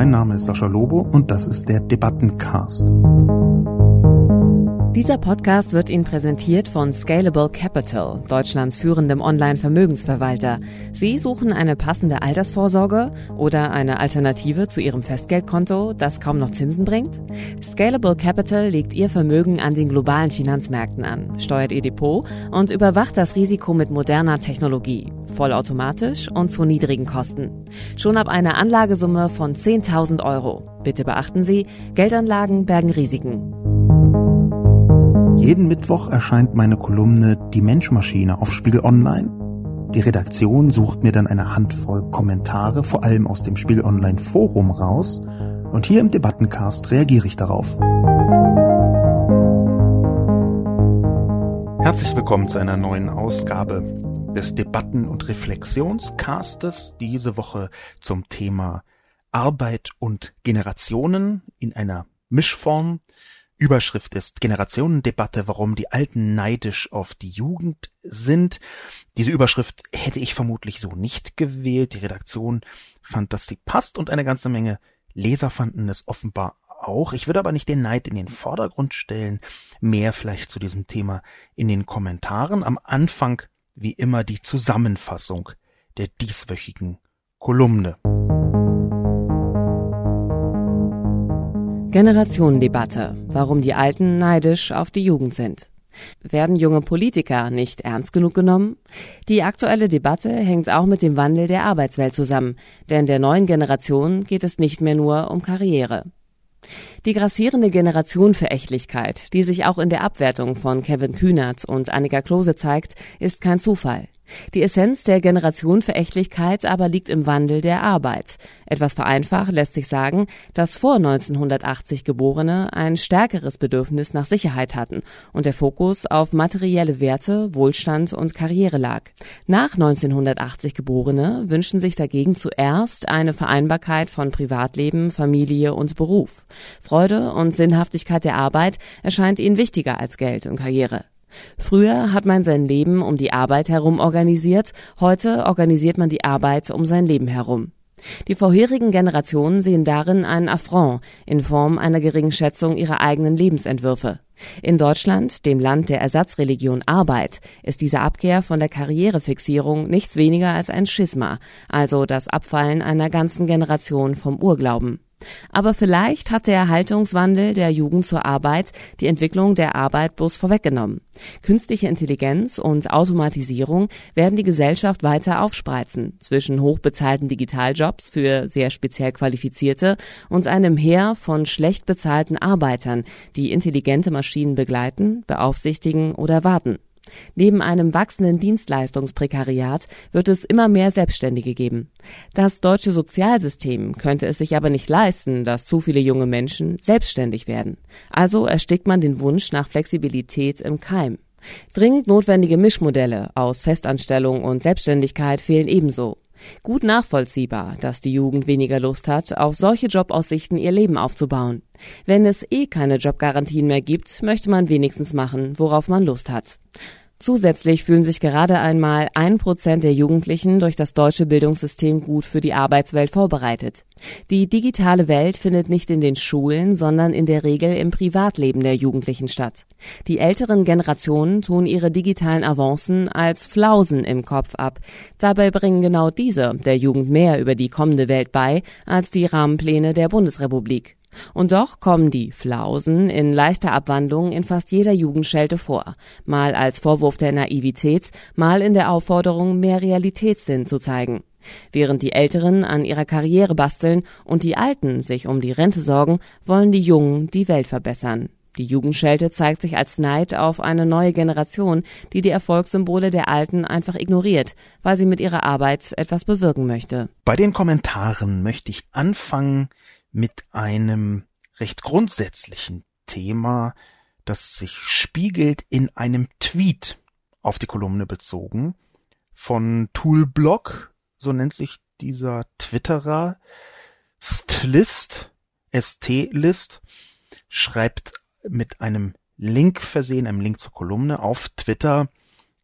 Mein Name ist Sascha Lobo und das ist der Debattencast. Dieser Podcast wird Ihnen präsentiert von Scalable Capital, Deutschlands führendem Online-Vermögensverwalter. Sie suchen eine passende Altersvorsorge oder eine Alternative zu Ihrem Festgeldkonto, das kaum noch Zinsen bringt? Scalable Capital legt Ihr Vermögen an den globalen Finanzmärkten an, steuert Ihr Depot und überwacht das Risiko mit moderner Technologie, vollautomatisch und zu niedrigen Kosten. Schon ab einer Anlagesumme von 10.000 Euro. Bitte beachten Sie, Geldanlagen bergen Risiken. Jeden Mittwoch erscheint meine Kolumne Die Menschmaschine auf Spiegel Online. Die Redaktion sucht mir dann eine Handvoll Kommentare, vor allem aus dem Spiegel Online Forum raus, und hier im Debattencast reagiere ich darauf. Herzlich willkommen zu einer neuen Ausgabe des Debatten- und Reflexionscastes, diese Woche zum Thema Arbeit und Generationen in einer Mischform. Überschrift ist Generationendebatte, warum die Alten neidisch auf die Jugend sind. Diese Überschrift hätte ich vermutlich so nicht gewählt. Die Redaktion fand, dass sie passt und eine ganze Menge Leser fanden es offenbar auch. Ich würde aber nicht den Neid in den Vordergrund stellen. Mehr vielleicht zu diesem Thema in den Kommentaren. Am Anfang wie immer die Zusammenfassung der dieswöchigen Kolumne. Generationendebatte. Warum die Alten neidisch auf die Jugend sind. Werden junge Politiker nicht ernst genug genommen? Die aktuelle Debatte hängt auch mit dem Wandel der Arbeitswelt zusammen, denn der neuen Generation geht es nicht mehr nur um Karriere. Die grassierende Generationenverächtlichkeit, die sich auch in der Abwertung von Kevin Kühnert und Annika Klose zeigt, ist kein Zufall. Die Essenz der Generationenverächtlichkeit aber liegt im Wandel der Arbeit. Etwas vereinfacht lässt sich sagen, dass vor 1980 Geborene ein stärkeres Bedürfnis nach Sicherheit hatten und der Fokus auf materielle Werte, Wohlstand und Karriere lag. Nach 1980 Geborene wünschen sich dagegen zuerst eine Vereinbarkeit von Privatleben, Familie und Beruf. Freude und Sinnhaftigkeit der Arbeit erscheint ihnen wichtiger als Geld und Karriere. Früher hat man sein Leben um die Arbeit herum organisiert, heute organisiert man die Arbeit um sein Leben herum. Die vorherigen Generationen sehen darin einen Affront in Form einer geringen Schätzung ihrer eigenen Lebensentwürfe. In Deutschland, dem Land der Ersatzreligion Arbeit, ist diese Abkehr von der Karrierefixierung nichts weniger als ein Schisma, also das Abfallen einer ganzen Generation vom Urglauben. Aber vielleicht hat der Haltungswandel der Jugend zur Arbeit die Entwicklung der Arbeit bloß vorweggenommen. Künstliche Intelligenz und Automatisierung werden die Gesellschaft weiter aufspreizen zwischen hochbezahlten Digitaljobs für sehr speziell Qualifizierte und einem Heer von schlecht bezahlten Arbeitern, die intelligente Maschinen begleiten, beaufsichtigen oder warten. Neben einem wachsenden Dienstleistungsprekariat wird es immer mehr Selbstständige geben. Das deutsche Sozialsystem könnte es sich aber nicht leisten, dass zu viele junge Menschen selbstständig werden. Also erstickt man den Wunsch nach Flexibilität im Keim. Dringend notwendige Mischmodelle aus Festanstellung und Selbstständigkeit fehlen ebenso. Gut nachvollziehbar, dass die Jugend weniger Lust hat, auf solche Jobaussichten ihr Leben aufzubauen. Wenn es eh keine Jobgarantien mehr gibt, möchte man wenigstens machen, worauf man Lust hat. Zusätzlich fühlen sich gerade einmal ein Prozent der Jugendlichen durch das deutsche Bildungssystem gut für die Arbeitswelt vorbereitet. Die digitale Welt findet nicht in den Schulen, sondern in der Regel im Privatleben der Jugendlichen statt. Die älteren Generationen tun ihre digitalen Avancen als Flausen im Kopf ab. Dabei bringen genau diese der Jugend mehr über die kommende Welt bei als die Rahmenpläne der Bundesrepublik. Und doch kommen die Flausen in leichter Abwandlung in fast jeder Jugendschelte vor, mal als Vorwurf der Naivität, mal in der Aufforderung, mehr Realitätssinn zu zeigen. Während die Älteren an ihrer Karriere basteln und die Alten sich um die Rente sorgen, wollen die Jungen die Welt verbessern. Die Jugendschelte zeigt sich als Neid auf eine neue Generation, die die Erfolgssymbole der Alten einfach ignoriert, weil sie mit ihrer Arbeit etwas bewirken möchte. Bei den Kommentaren möchte ich anfangen mit einem recht grundsätzlichen Thema, das sich spiegelt in einem Tweet auf die Kolumne bezogen von Toolblock, so nennt sich dieser Twitterer, Stlist, ST-List, schreibt mit einem Link versehen, einem Link zur Kolumne auf Twitter.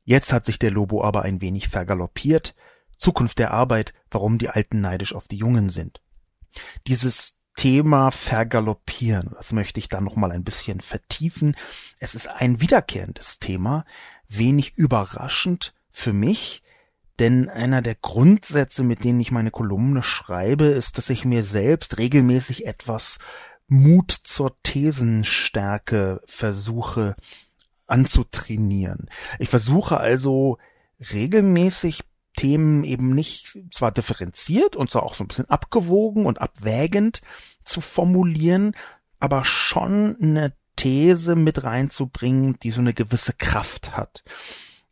Jetzt hat sich der Lobo aber ein wenig vergaloppiert. Zukunft der Arbeit, warum die Alten neidisch auf die Jungen sind. Dieses Thema vergaloppieren, das möchte ich dann noch mal ein bisschen vertiefen. Es ist ein wiederkehrendes Thema, wenig überraschend für mich, denn einer der Grundsätze, mit denen ich meine Kolumne schreibe, ist, dass ich mir selbst regelmäßig etwas Mut zur Thesenstärke versuche anzutrainieren. Ich versuche also regelmäßig Themen eben nicht zwar differenziert und zwar auch so ein bisschen abgewogen und abwägend zu formulieren, aber schon eine These mit reinzubringen, die so eine gewisse Kraft hat.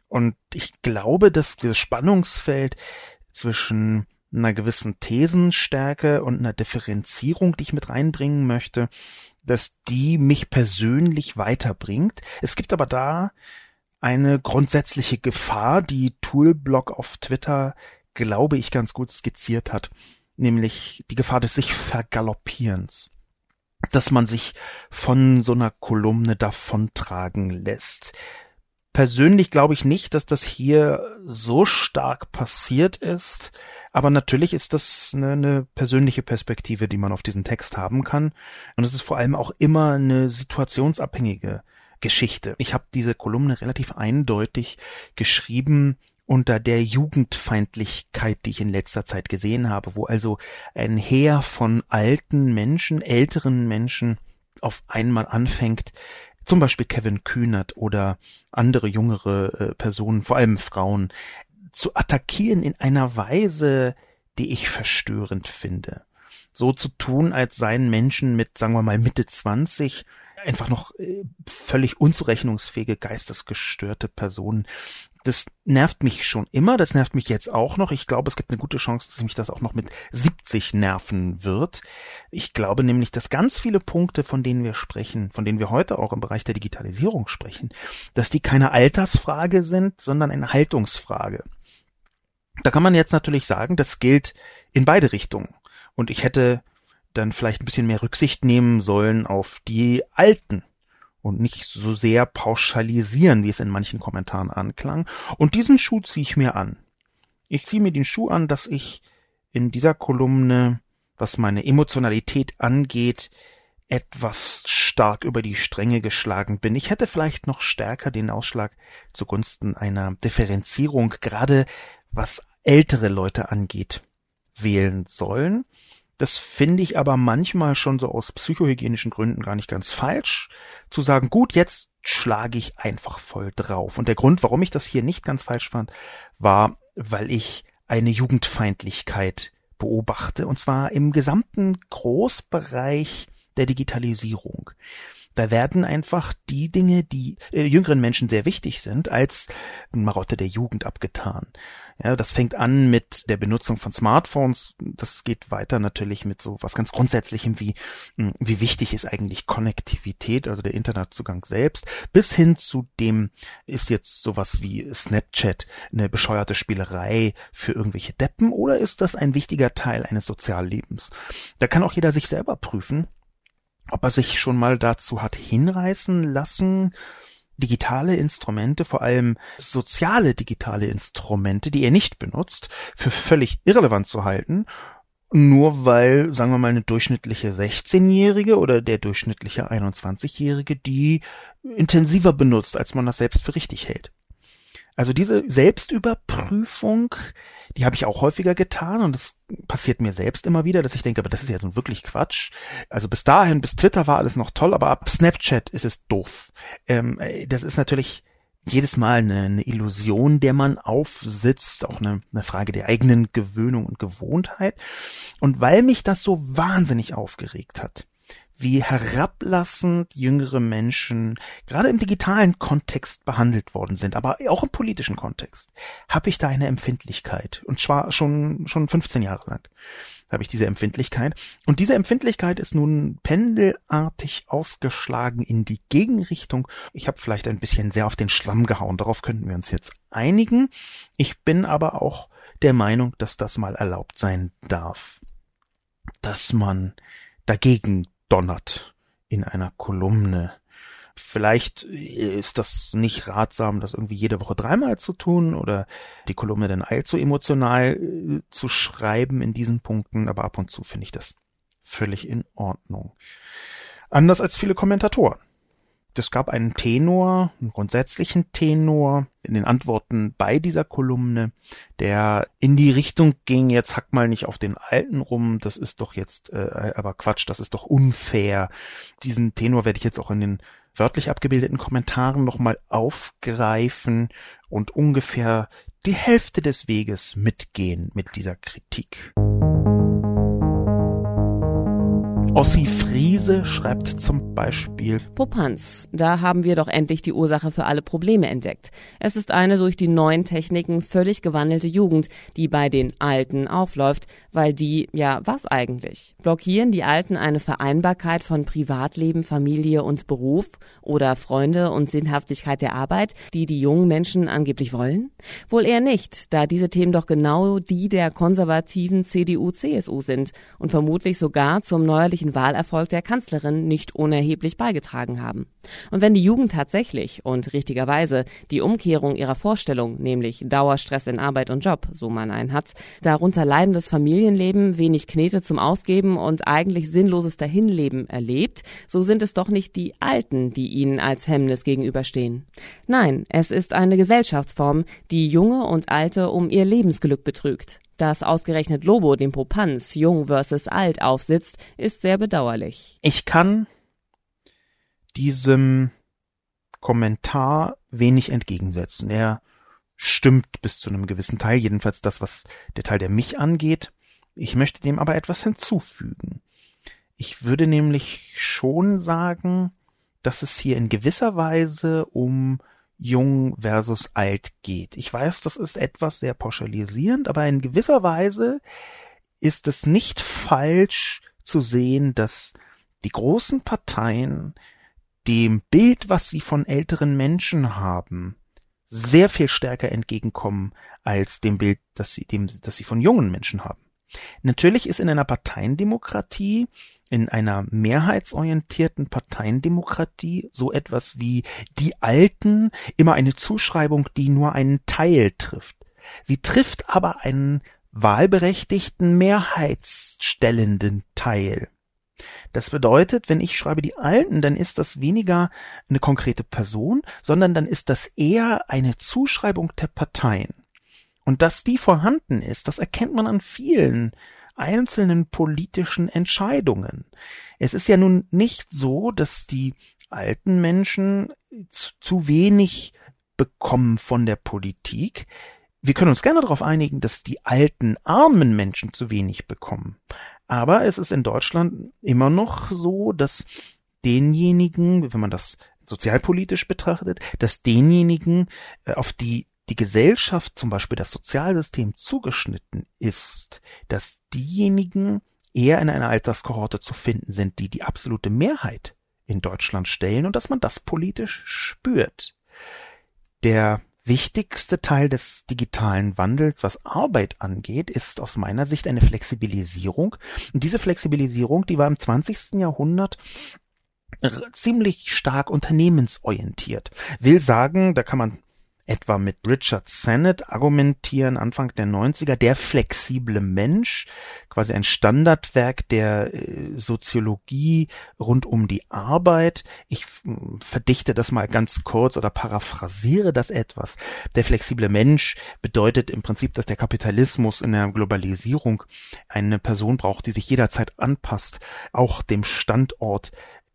Und ich glaube, dass dieses Spannungsfeld zwischen einer gewissen Thesenstärke und einer Differenzierung, die ich mit reinbringen möchte, dass die mich persönlich weiterbringt. Es gibt aber da eine grundsätzliche Gefahr, die Toolblock auf Twitter, glaube ich, ganz gut skizziert hat, nämlich die Gefahr des sich Vergaloppierens, dass man sich von so einer Kolumne davontragen lässt. Persönlich glaube ich nicht, dass das hier so stark passiert ist, aber natürlich ist das eine, eine persönliche Perspektive, die man auf diesen Text haben kann. Und es ist vor allem auch immer eine situationsabhängige Geschichte. Ich habe diese Kolumne relativ eindeutig geschrieben unter der Jugendfeindlichkeit, die ich in letzter Zeit gesehen habe, wo also ein Heer von alten Menschen, älteren Menschen auf einmal anfängt, zum Beispiel Kevin Kühnert oder andere jüngere äh, Personen, vor allem Frauen, zu attackieren in einer Weise, die ich verstörend finde. So zu tun, als seien Menschen mit, sagen wir mal, Mitte 20 einfach noch äh, völlig unzurechnungsfähige, geistesgestörte Personen. Das nervt mich schon immer, das nervt mich jetzt auch noch. Ich glaube, es gibt eine gute Chance, dass mich das auch noch mit 70 nerven wird. Ich glaube nämlich, dass ganz viele Punkte, von denen wir sprechen, von denen wir heute auch im Bereich der Digitalisierung sprechen, dass die keine Altersfrage sind, sondern eine Haltungsfrage. Da kann man jetzt natürlich sagen, das gilt in beide Richtungen. Und ich hätte dann vielleicht ein bisschen mehr Rücksicht nehmen sollen auf die Alten und nicht so sehr pauschalisieren, wie es in manchen Kommentaren anklang. Und diesen Schuh ziehe ich mir an. Ich ziehe mir den Schuh an, dass ich in dieser Kolumne, was meine Emotionalität angeht, etwas stark über die Stränge geschlagen bin. Ich hätte vielleicht noch stärker den Ausschlag zugunsten einer Differenzierung, gerade was ältere Leute angeht, wählen sollen. Das finde ich aber manchmal schon so aus psychohygienischen Gründen gar nicht ganz falsch, zu sagen, gut, jetzt schlage ich einfach voll drauf. Und der Grund, warum ich das hier nicht ganz falsch fand, war, weil ich eine Jugendfeindlichkeit beobachte, und zwar im gesamten Großbereich der Digitalisierung. Da werden einfach die Dinge, die äh, jüngeren Menschen sehr wichtig sind, als Marotte der Jugend abgetan. Ja, das fängt an mit der Benutzung von Smartphones. Das geht weiter natürlich mit so was ganz Grundsätzlichem wie, hm, wie wichtig ist eigentlich Konnektivität, also der Internetzugang selbst, bis hin zu dem ist jetzt sowas wie Snapchat eine bescheuerte Spielerei für irgendwelche Deppen oder ist das ein wichtiger Teil eines Soziallebens? Da kann auch jeder sich selber prüfen, ob er sich schon mal dazu hat hinreißen lassen, digitale Instrumente, vor allem soziale digitale Instrumente, die er nicht benutzt, für völlig irrelevant zu halten, nur weil, sagen wir mal, eine durchschnittliche 16-Jährige oder der durchschnittliche 21-Jährige die intensiver benutzt, als man das selbst für richtig hält. Also diese Selbstüberprüfung, die habe ich auch häufiger getan und das passiert mir selbst immer wieder, dass ich denke, aber das ist ja nun wirklich Quatsch. Also bis dahin, bis Twitter war alles noch toll, aber ab Snapchat ist es doof. Ähm, das ist natürlich jedes Mal eine, eine Illusion, der man aufsitzt, auch eine, eine Frage der eigenen Gewöhnung und Gewohnheit. Und weil mich das so wahnsinnig aufgeregt hat, wie herablassend jüngere Menschen gerade im digitalen Kontext behandelt worden sind, aber auch im politischen Kontext, habe ich da eine Empfindlichkeit. Und zwar schon, schon 15 Jahre lang habe ich diese Empfindlichkeit. Und diese Empfindlichkeit ist nun pendelartig ausgeschlagen in die Gegenrichtung. Ich habe vielleicht ein bisschen sehr auf den Schlamm gehauen. Darauf könnten wir uns jetzt einigen. Ich bin aber auch der Meinung, dass das mal erlaubt sein darf. Dass man dagegen donnert in einer Kolumne. Vielleicht ist das nicht ratsam, das irgendwie jede Woche dreimal zu tun oder die Kolumne dann allzu emotional äh, zu schreiben in diesen Punkten, aber ab und zu finde ich das völlig in Ordnung. Anders als viele Kommentatoren. Es gab einen Tenor, einen grundsätzlichen Tenor in den Antworten bei dieser Kolumne, der in die Richtung ging, jetzt hack mal nicht auf den Alten rum, das ist doch jetzt äh, aber Quatsch, das ist doch unfair. Diesen Tenor werde ich jetzt auch in den wörtlich abgebildeten Kommentaren nochmal aufgreifen und ungefähr die Hälfte des Weges mitgehen mit dieser Kritik. Ossi Friese schreibt zum Beispiel Popanz, da haben wir doch endlich die Ursache für alle Probleme entdeckt. Es ist eine durch die neuen Techniken völlig gewandelte Jugend, die bei den Alten aufläuft, weil die, ja, was eigentlich? Blockieren die Alten eine Vereinbarkeit von Privatleben, Familie und Beruf oder Freunde und Sinnhaftigkeit der Arbeit, die die jungen Menschen angeblich wollen? Wohl eher nicht, da diese Themen doch genau die der konservativen CDU-CSU sind und vermutlich sogar zum neuerlichen möglichen Wahlerfolg der Kanzlerin nicht unerheblich beigetragen haben. Und wenn die Jugend tatsächlich und richtigerweise die Umkehrung ihrer Vorstellung, nämlich Dauerstress in Arbeit und Job, so man einen hat, darunter leidendes Familienleben, wenig Knete zum Ausgeben und eigentlich sinnloses Dahinleben erlebt, so sind es doch nicht die Alten, die ihnen als Hemmnis gegenüberstehen. Nein, es ist eine Gesellschaftsform, die Junge und Alte um ihr Lebensglück betrügt. Dass ausgerechnet Lobo dem Popanz Jung versus Alt aufsitzt, ist sehr bedauerlich. Ich kann diesem Kommentar wenig entgegensetzen. Er stimmt bis zu einem gewissen Teil, jedenfalls das, was der Teil, der mich angeht. Ich möchte dem aber etwas hinzufügen. Ich würde nämlich schon sagen, dass es hier in gewisser Weise um jung versus alt geht. Ich weiß, das ist etwas sehr pauschalisierend, aber in gewisser Weise ist es nicht falsch zu sehen, dass die großen Parteien dem Bild, was sie von älteren Menschen haben, sehr viel stärker entgegenkommen als dem Bild, das sie, dem, das sie von jungen Menschen haben. Natürlich ist in einer Parteiendemokratie in einer mehrheitsorientierten Parteiendemokratie so etwas wie die Alten immer eine Zuschreibung, die nur einen Teil trifft. Sie trifft aber einen wahlberechtigten mehrheitsstellenden Teil. Das bedeutet, wenn ich schreibe die Alten, dann ist das weniger eine konkrete Person, sondern dann ist das eher eine Zuschreibung der Parteien. Und dass die vorhanden ist, das erkennt man an vielen einzelnen politischen Entscheidungen. Es ist ja nun nicht so, dass die alten Menschen zu wenig bekommen von der Politik. Wir können uns gerne darauf einigen, dass die alten armen Menschen zu wenig bekommen. Aber es ist in Deutschland immer noch so, dass denjenigen, wenn man das sozialpolitisch betrachtet, dass denjenigen, äh, auf die die Gesellschaft, zum Beispiel das Sozialsystem, zugeschnitten ist, dass diejenigen eher in einer Alterskohorte zu finden sind, die die absolute Mehrheit in Deutschland stellen und dass man das politisch spürt. Der wichtigste Teil des digitalen Wandels, was Arbeit angeht, ist aus meiner Sicht eine Flexibilisierung. Und diese Flexibilisierung, die war im 20. Jahrhundert ziemlich stark unternehmensorientiert. Will sagen, da kann man etwa mit Richard Sennett argumentieren, Anfang der 90er, der flexible Mensch, quasi ein Standardwerk der äh, Soziologie rund um die Arbeit. Ich hm, verdichte das mal ganz kurz oder paraphrasiere das etwas. Der flexible Mensch bedeutet im Prinzip, dass der Kapitalismus in der Globalisierung eine Person braucht, die sich jederzeit anpasst, auch dem Standort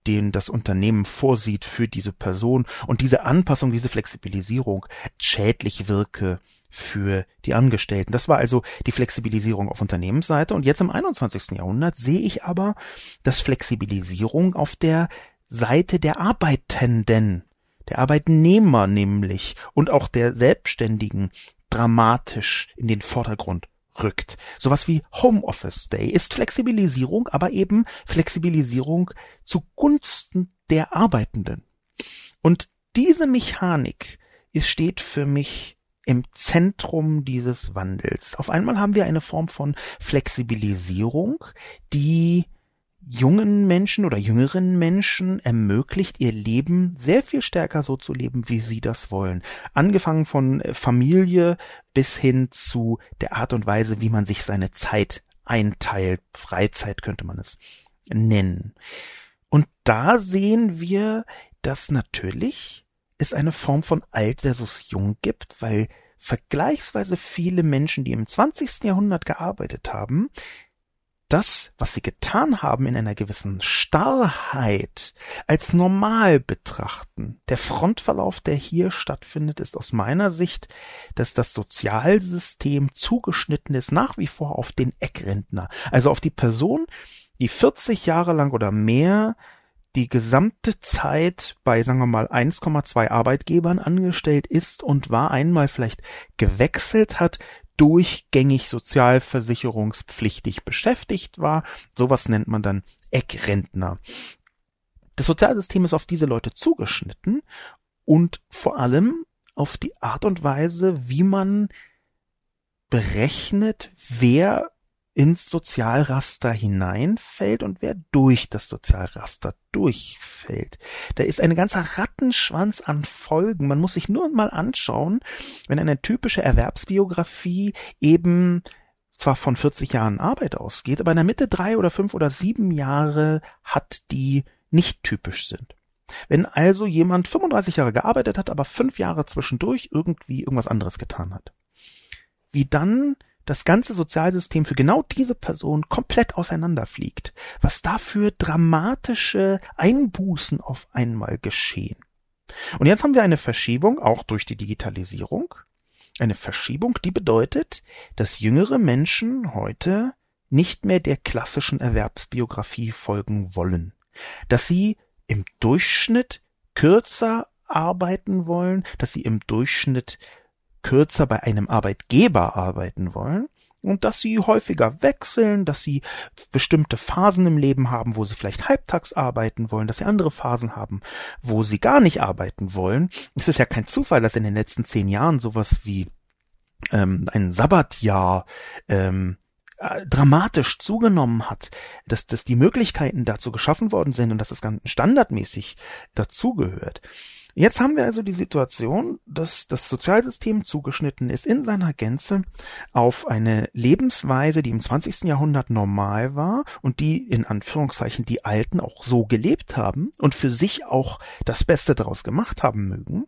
den das Unternehmen vorsieht für diese Person und diese Anpassung, diese Flexibilisierung schädlich wirke für die Angestellten. Das war also die Flexibilisierung auf Unternehmensseite und jetzt im 21. Jahrhundert sehe ich aber, dass Flexibilisierung auf der Seite der Arbeitenden, der Arbeitnehmer nämlich und auch der Selbstständigen dramatisch in den Vordergrund rückt. Sowas wie Homeoffice Day ist Flexibilisierung, aber eben Flexibilisierung zugunsten der Arbeitenden. Und diese Mechanik ist, steht für mich im Zentrum dieses Wandels. Auf einmal haben wir eine Form von Flexibilisierung, die jungen Menschen oder jüngeren Menschen ermöglicht, ihr Leben sehr viel stärker so zu leben, wie sie das wollen. Angefangen von Familie bis hin zu der Art und Weise, wie man sich seine Zeit einteilt. Freizeit könnte man es nennen. Und da sehen wir, dass natürlich es eine Form von alt versus jung gibt, weil vergleichsweise viele Menschen, die im 20. Jahrhundert gearbeitet haben, das, was sie getan haben, in einer gewissen Starrheit als normal betrachten. Der Frontverlauf, der hier stattfindet, ist aus meiner Sicht, dass das Sozialsystem zugeschnitten ist nach wie vor auf den Eckrentner, also auf die Person, die 40 Jahre lang oder mehr die gesamte Zeit bei, sagen wir mal, 1,2 Arbeitgebern angestellt ist und war einmal vielleicht gewechselt hat, durchgängig sozialversicherungspflichtig beschäftigt war. Sowas nennt man dann Eckrentner. Das Sozialsystem ist auf diese Leute zugeschnitten und vor allem auf die Art und Weise, wie man berechnet, wer ins Sozialraster hineinfällt und wer durch das Sozialraster durchfällt. Da ist ein ganzer Rattenschwanz an Folgen. Man muss sich nur mal anschauen, wenn eine typische Erwerbsbiografie eben zwar von 40 Jahren Arbeit ausgeht, aber in der Mitte drei oder fünf oder sieben Jahre hat, die nicht typisch sind. Wenn also jemand 35 Jahre gearbeitet hat, aber fünf Jahre zwischendurch irgendwie irgendwas anderes getan hat. Wie dann das ganze Sozialsystem für genau diese Person komplett auseinanderfliegt, was dafür dramatische Einbußen auf einmal geschehen. Und jetzt haben wir eine Verschiebung, auch durch die Digitalisierung, eine Verschiebung, die bedeutet, dass jüngere Menschen heute nicht mehr der klassischen Erwerbsbiografie folgen wollen, dass sie im Durchschnitt kürzer arbeiten wollen, dass sie im Durchschnitt kürzer bei einem Arbeitgeber arbeiten wollen und dass sie häufiger wechseln, dass sie bestimmte Phasen im Leben haben, wo sie vielleicht halbtags arbeiten wollen, dass sie andere Phasen haben, wo sie gar nicht arbeiten wollen. Es ist ja kein Zufall, dass in den letzten zehn Jahren sowas wie ähm, ein Sabbatjahr ähm, äh, dramatisch zugenommen hat, dass, dass die Möglichkeiten dazu geschaffen worden sind und dass es ganz standardmäßig dazugehört. Jetzt haben wir also die Situation, dass das Sozialsystem zugeschnitten ist in seiner Gänze auf eine Lebensweise, die im 20. Jahrhundert normal war und die in Anführungszeichen die Alten auch so gelebt haben und für sich auch das Beste daraus gemacht haben mögen.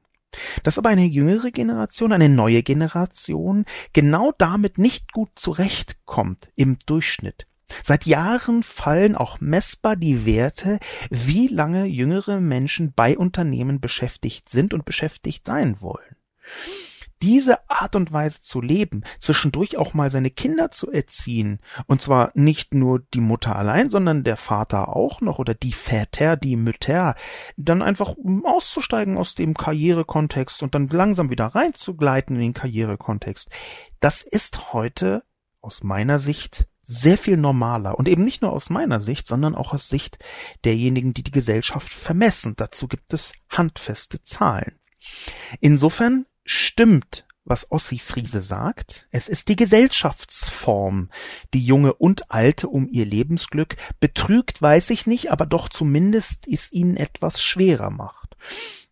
Dass aber eine jüngere Generation, eine neue Generation genau damit nicht gut zurechtkommt im Durchschnitt. Seit Jahren fallen auch messbar die Werte, wie lange jüngere Menschen bei Unternehmen beschäftigt sind und beschäftigt sein wollen. Diese Art und Weise zu leben, zwischendurch auch mal seine Kinder zu erziehen, und zwar nicht nur die Mutter allein, sondern der Vater auch noch oder die Väter, die Mütter, dann einfach auszusteigen aus dem Karrierekontext und dann langsam wieder reinzugleiten in den Karrierekontext, das ist heute aus meiner Sicht sehr viel normaler und eben nicht nur aus meiner Sicht, sondern auch aus Sicht derjenigen, die die Gesellschaft vermessen. Dazu gibt es handfeste Zahlen. Insofern stimmt, was Ossi Friese sagt. Es ist die Gesellschaftsform, die Junge und Alte um ihr Lebensglück betrügt, weiß ich nicht, aber doch zumindest es ihnen etwas schwerer macht.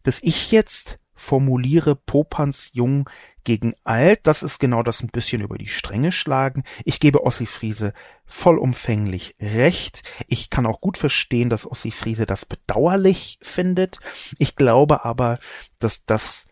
Dass ich jetzt formuliere Popanz jung gegen alt, das ist genau das ein bisschen über die Stränge schlagen. Ich gebe Ossi Friese vollumfänglich recht. Ich kann auch gut verstehen, dass Ossi Friese das bedauerlich findet. Ich glaube aber, dass das,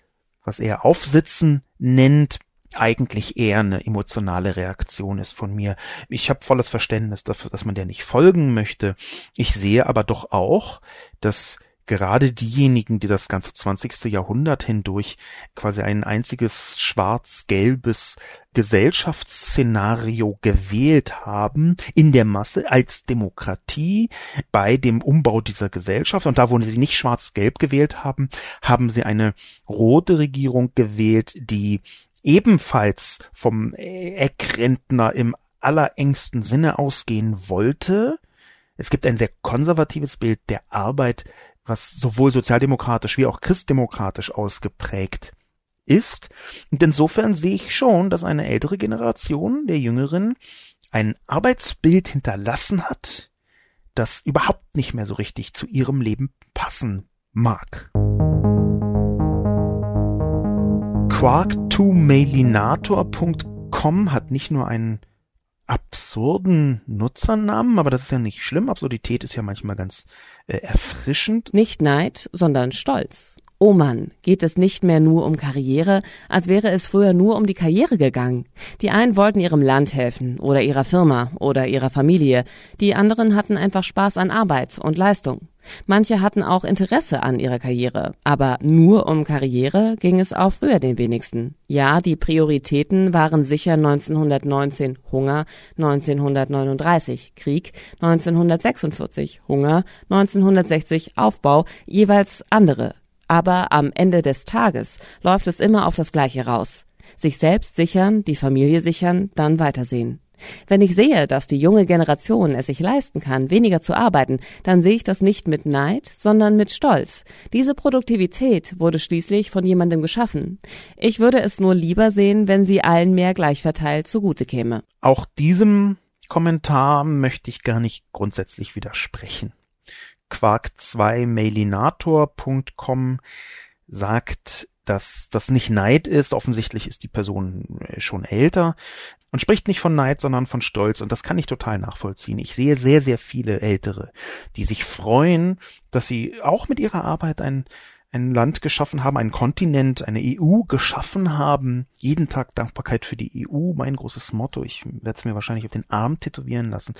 was er Aufsitzen nennt, eigentlich eher eine emotionale Reaktion ist von mir. Ich habe volles Verständnis dafür, dass man der nicht folgen möchte. Ich sehe aber doch auch, dass gerade diejenigen, die das ganze 20. Jahrhundert hindurch quasi ein einziges schwarz-gelbes Gesellschaftsszenario gewählt haben in der Masse als Demokratie bei dem Umbau dieser Gesellschaft. Und da, wo sie nicht schwarz-gelb gewählt haben, haben sie eine rote Regierung gewählt, die ebenfalls vom Eckrentner im allerengsten Sinne ausgehen wollte. Es gibt ein sehr konservatives Bild der Arbeit was sowohl sozialdemokratisch wie auch christdemokratisch ausgeprägt ist. Und insofern sehe ich schon, dass eine ältere Generation der Jüngeren ein Arbeitsbild hinterlassen hat, das überhaupt nicht mehr so richtig zu ihrem Leben passen mag. Quark2mailinator.com hat nicht nur einen absurden Nutzernamen, aber das ist ja nicht schlimm. Absurdität ist ja manchmal ganz äh, erfrischend. Nicht Neid, sondern Stolz. Oh Mann, geht es nicht mehr nur um Karriere, als wäre es früher nur um die Karriere gegangen. Die einen wollten ihrem Land helfen oder ihrer Firma oder ihrer Familie, die anderen hatten einfach Spaß an Arbeit und Leistung. Manche hatten auch Interesse an ihrer Karriere, aber nur um Karriere ging es auch früher den wenigsten. Ja, die Prioritäten waren sicher 1919 Hunger, 1939 Krieg, 1946 Hunger, 1960 Aufbau, jeweils andere aber am Ende des Tages läuft es immer auf das Gleiche raus. Sich selbst sichern, die Familie sichern, dann weitersehen. Wenn ich sehe, dass die junge Generation es sich leisten kann, weniger zu arbeiten, dann sehe ich das nicht mit Neid, sondern mit Stolz. Diese Produktivität wurde schließlich von jemandem geschaffen. Ich würde es nur lieber sehen, wenn sie allen mehr gleichverteilt zugute käme. Auch diesem Kommentar möchte ich gar nicht grundsätzlich widersprechen. Quark2mailinator.com sagt, dass das nicht Neid ist. Offensichtlich ist die Person äh, schon älter und spricht nicht von Neid, sondern von Stolz. Und das kann ich total nachvollziehen. Ich sehe sehr, sehr viele Ältere, die sich freuen, dass sie auch mit ihrer Arbeit ein ein Land geschaffen haben, einen Kontinent, eine EU geschaffen haben. Jeden Tag Dankbarkeit für die EU, mein großes Motto. Ich werde es mir wahrscheinlich auf den Arm tätowieren lassen.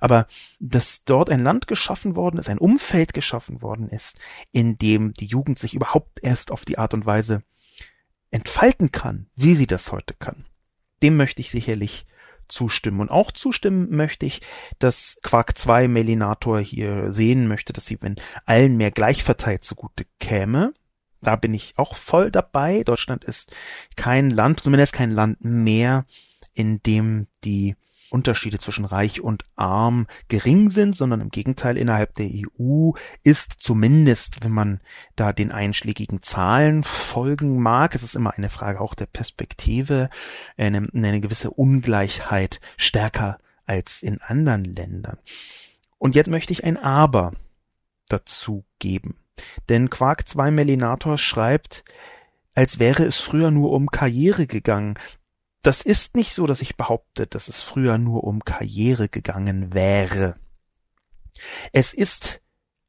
Aber dass dort ein Land geschaffen worden ist, ein Umfeld geschaffen worden ist, in dem die Jugend sich überhaupt erst auf die Art und Weise entfalten kann, wie sie das heute kann. Dem möchte ich sicherlich zustimmen. Und auch zustimmen möchte ich, dass Quark 2 Melinator hier sehen möchte, dass sie wenn allen mehr gleichverteilt zugute käme. Da bin ich auch voll dabei. Deutschland ist kein Land, zumindest kein Land mehr, in dem die Unterschiede zwischen reich und arm gering sind, sondern im Gegenteil innerhalb der EU ist zumindest, wenn man da den einschlägigen Zahlen folgen mag, es ist immer eine Frage auch der Perspektive, eine, eine gewisse Ungleichheit stärker als in anderen Ländern. Und jetzt möchte ich ein Aber dazu geben. Denn Quark 2 Melinator schreibt, als wäre es früher nur um Karriere gegangen das ist nicht so, dass ich behaupte, dass es früher nur um Karriere gegangen wäre. Es ist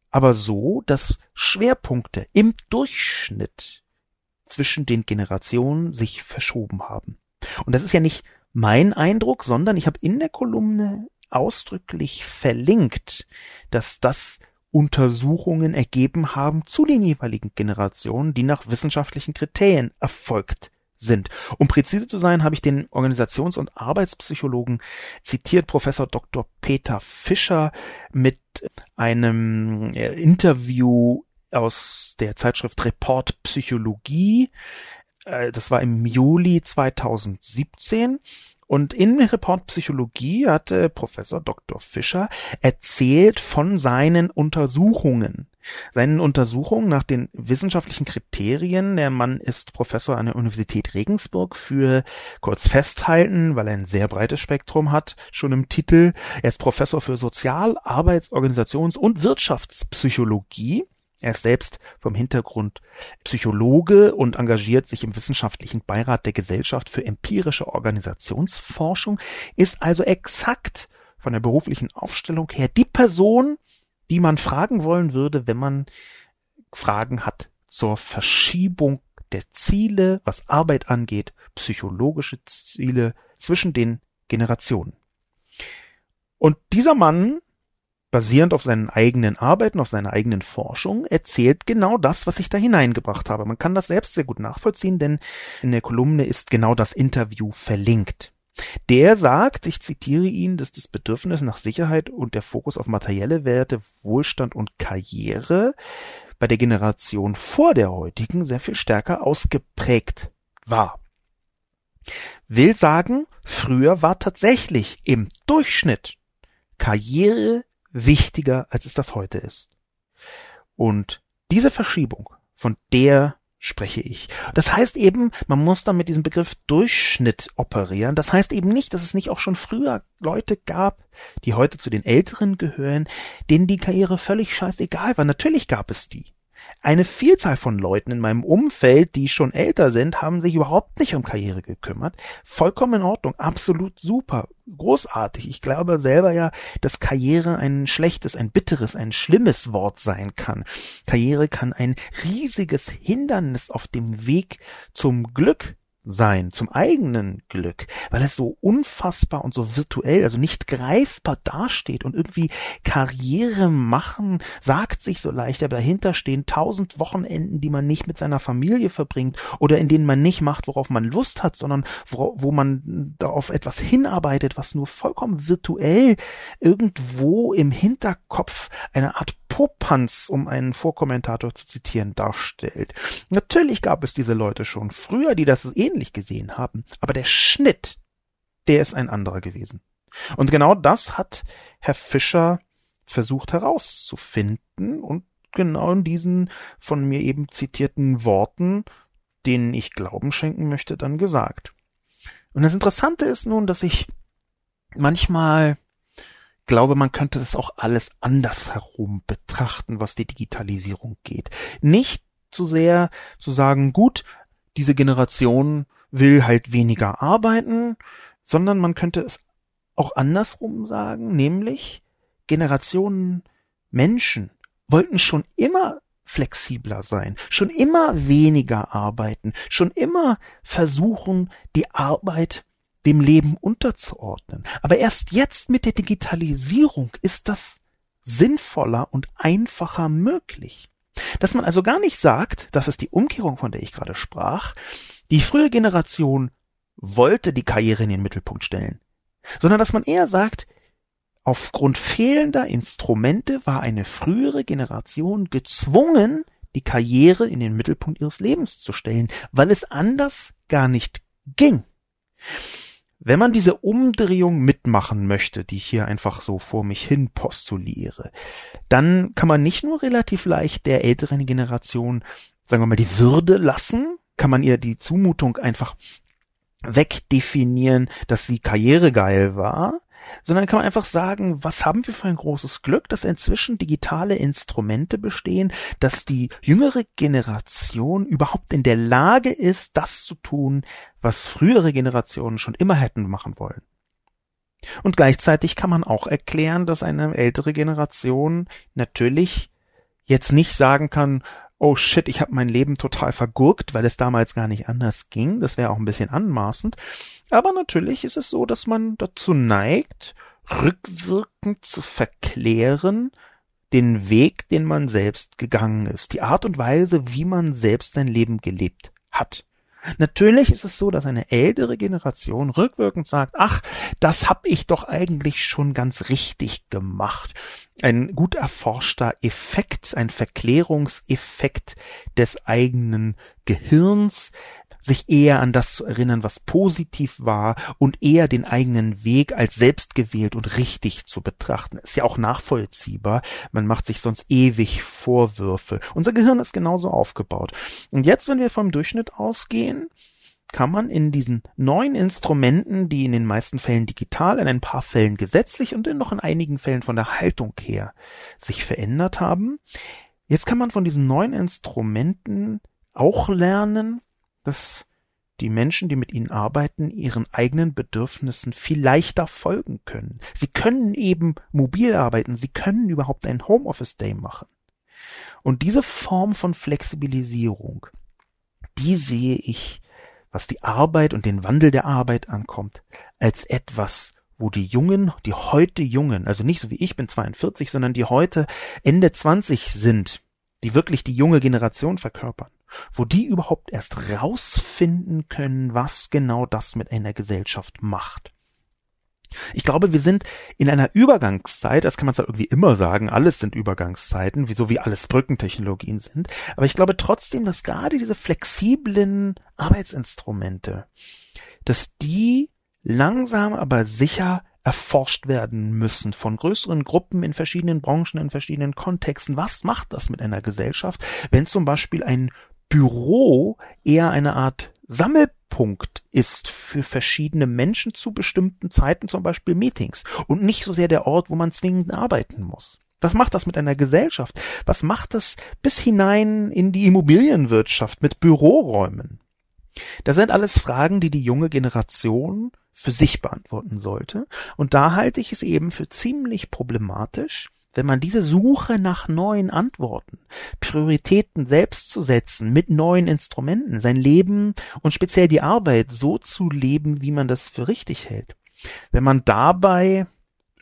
aber so, dass Schwerpunkte im Durchschnitt zwischen den Generationen sich verschoben haben. Und das ist ja nicht mein Eindruck, sondern ich habe in der Kolumne ausdrücklich verlinkt, dass das Untersuchungen ergeben haben zu den jeweiligen Generationen, die nach wissenschaftlichen Kriterien erfolgt sind. Um präzise zu sein, habe ich den Organisations- und Arbeitspsychologen zitiert, Professor Dr. Peter Fischer mit einem äh, Interview aus der Zeitschrift Report Psychologie. Äh, das war im Juli 2017. Und in Report Psychologie hatte Professor Dr. Fischer erzählt von seinen Untersuchungen seinen Untersuchungen nach den wissenschaftlichen Kriterien, der Mann ist Professor an der Universität Regensburg für kurz festhalten, weil er ein sehr breites Spektrum hat, schon im Titel. Er ist Professor für Sozial-, Arbeits-, Organisations- und Wirtschaftspsychologie. Er ist selbst vom Hintergrund Psychologe und engagiert sich im wissenschaftlichen Beirat der Gesellschaft für empirische Organisationsforschung, ist also exakt von der beruflichen Aufstellung her die Person, die man fragen wollen würde, wenn man Fragen hat zur Verschiebung der Ziele, was Arbeit angeht, psychologische Ziele zwischen den Generationen. Und dieser Mann, basierend auf seinen eigenen Arbeiten, auf seiner eigenen Forschung, erzählt genau das, was ich da hineingebracht habe. Man kann das selbst sehr gut nachvollziehen, denn in der Kolumne ist genau das Interview verlinkt. Der sagt, ich zitiere ihn, dass das Bedürfnis nach Sicherheit und der Fokus auf materielle Werte, Wohlstand und Karriere bei der Generation vor der heutigen sehr viel stärker ausgeprägt war. Will sagen, früher war tatsächlich im Durchschnitt Karriere wichtiger, als es das heute ist. Und diese Verschiebung, von der spreche ich. Das heißt eben, man muss dann mit diesem Begriff Durchschnitt operieren. Das heißt eben nicht, dass es nicht auch schon früher Leute gab, die heute zu den Älteren gehören, denen die Karriere völlig scheißegal war. Natürlich gab es die. Eine Vielzahl von Leuten in meinem Umfeld, die schon älter sind, haben sich überhaupt nicht um Karriere gekümmert. Vollkommen in Ordnung, absolut super, großartig. Ich glaube selber ja, dass Karriere ein schlechtes, ein bitteres, ein schlimmes Wort sein kann. Karriere kann ein riesiges Hindernis auf dem Weg zum Glück sein, zum eigenen Glück, weil es so unfassbar und so virtuell, also nicht greifbar dasteht und irgendwie Karriere machen sagt sich so leicht, aber dahinter stehen tausend Wochenenden, die man nicht mit seiner Familie verbringt oder in denen man nicht macht, worauf man Lust hat, sondern wo, wo man darauf etwas hinarbeitet, was nur vollkommen virtuell irgendwo im Hinterkopf eine Art Popanz, um einen Vorkommentator zu zitieren, darstellt. Natürlich gab es diese Leute schon früher, die das ähnlich gesehen haben, aber der Schnitt, der ist ein anderer gewesen. Und genau das hat Herr Fischer versucht herauszufinden und genau in diesen von mir eben zitierten Worten, denen ich Glauben schenken möchte, dann gesagt. Und das Interessante ist nun, dass ich manchmal glaube, man könnte das auch alles anders herum betrachten, was die Digitalisierung geht. Nicht zu sehr zu sagen, gut, diese Generation will halt weniger arbeiten, sondern man könnte es auch andersrum sagen, nämlich Generationen Menschen wollten schon immer flexibler sein, schon immer weniger arbeiten, schon immer versuchen, die Arbeit dem Leben unterzuordnen. Aber erst jetzt mit der Digitalisierung ist das sinnvoller und einfacher möglich. Dass man also gar nicht sagt, das ist die Umkehrung, von der ich gerade sprach, die frühe Generation wollte die Karriere in den Mittelpunkt stellen, sondern dass man eher sagt, aufgrund fehlender Instrumente war eine frühere Generation gezwungen, die Karriere in den Mittelpunkt ihres Lebens zu stellen, weil es anders gar nicht ging. Wenn man diese Umdrehung mitmachen möchte, die ich hier einfach so vor mich hin postuliere, dann kann man nicht nur relativ leicht der älteren Generation, sagen wir mal, die Würde lassen, kann man ihr die Zumutung einfach wegdefinieren, dass sie karrieregeil war, sondern kann man einfach sagen, was haben wir für ein großes Glück, dass inzwischen digitale Instrumente bestehen, dass die jüngere Generation überhaupt in der Lage ist, das zu tun, was frühere Generationen schon immer hätten machen wollen. Und gleichzeitig kann man auch erklären, dass eine ältere Generation natürlich jetzt nicht sagen kann, oh shit, ich habe mein Leben total vergurkt, weil es damals gar nicht anders ging. Das wäre auch ein bisschen anmaßend. Aber natürlich ist es so, dass man dazu neigt, rückwirkend zu verklären, den Weg, den man selbst gegangen ist, die Art und Weise, wie man selbst sein Leben gelebt hat. Natürlich ist es so, dass eine ältere Generation rückwirkend sagt, ach, das hab ich doch eigentlich schon ganz richtig gemacht. Ein gut erforschter Effekt, ein Verklärungseffekt des eigenen Gehirns, sich eher an das zu erinnern, was positiv war und eher den eigenen Weg als selbstgewählt und richtig zu betrachten. Ist ja auch nachvollziehbar. Man macht sich sonst ewig Vorwürfe. Unser Gehirn ist genauso aufgebaut. Und jetzt, wenn wir vom Durchschnitt ausgehen, kann man in diesen neuen Instrumenten, die in den meisten Fällen digital, in ein paar Fällen gesetzlich und in noch in einigen Fällen von der Haltung her sich verändert haben, jetzt kann man von diesen neuen Instrumenten auch lernen, dass die Menschen, die mit ihnen arbeiten, ihren eigenen Bedürfnissen viel leichter folgen können. Sie können eben mobil arbeiten, sie können überhaupt einen Homeoffice Day machen. Und diese Form von Flexibilisierung, die sehe ich, was die Arbeit und den Wandel der Arbeit ankommt, als etwas, wo die Jungen, die heute Jungen, also nicht so wie ich bin 42, sondern die heute Ende 20 sind, die wirklich die junge Generation verkörpern, wo die überhaupt erst rausfinden können, was genau das mit einer Gesellschaft macht. Ich glaube, wir sind in einer Übergangszeit, das kann man zwar irgendwie immer sagen, alles sind Übergangszeiten, so wie alles Brückentechnologien sind, aber ich glaube trotzdem, dass gerade diese flexiblen Arbeitsinstrumente, dass die langsam aber sicher erforscht werden müssen von größeren Gruppen in verschiedenen Branchen, in verschiedenen Kontexten. Was macht das mit einer Gesellschaft, wenn zum Beispiel ein Büro eher eine Art Sammelpunkt ist für verschiedene Menschen zu bestimmten Zeiten, zum Beispiel Meetings, und nicht so sehr der Ort, wo man zwingend arbeiten muss. Was macht das mit einer Gesellschaft? Was macht das bis hinein in die Immobilienwirtschaft mit Büroräumen? Das sind alles Fragen, die die junge Generation für sich beantworten sollte. Und da halte ich es eben für ziemlich problematisch, wenn man diese Suche nach neuen Antworten, Prioritäten selbst zu setzen, mit neuen Instrumenten, sein Leben und speziell die Arbeit so zu leben, wie man das für richtig hält. Wenn man dabei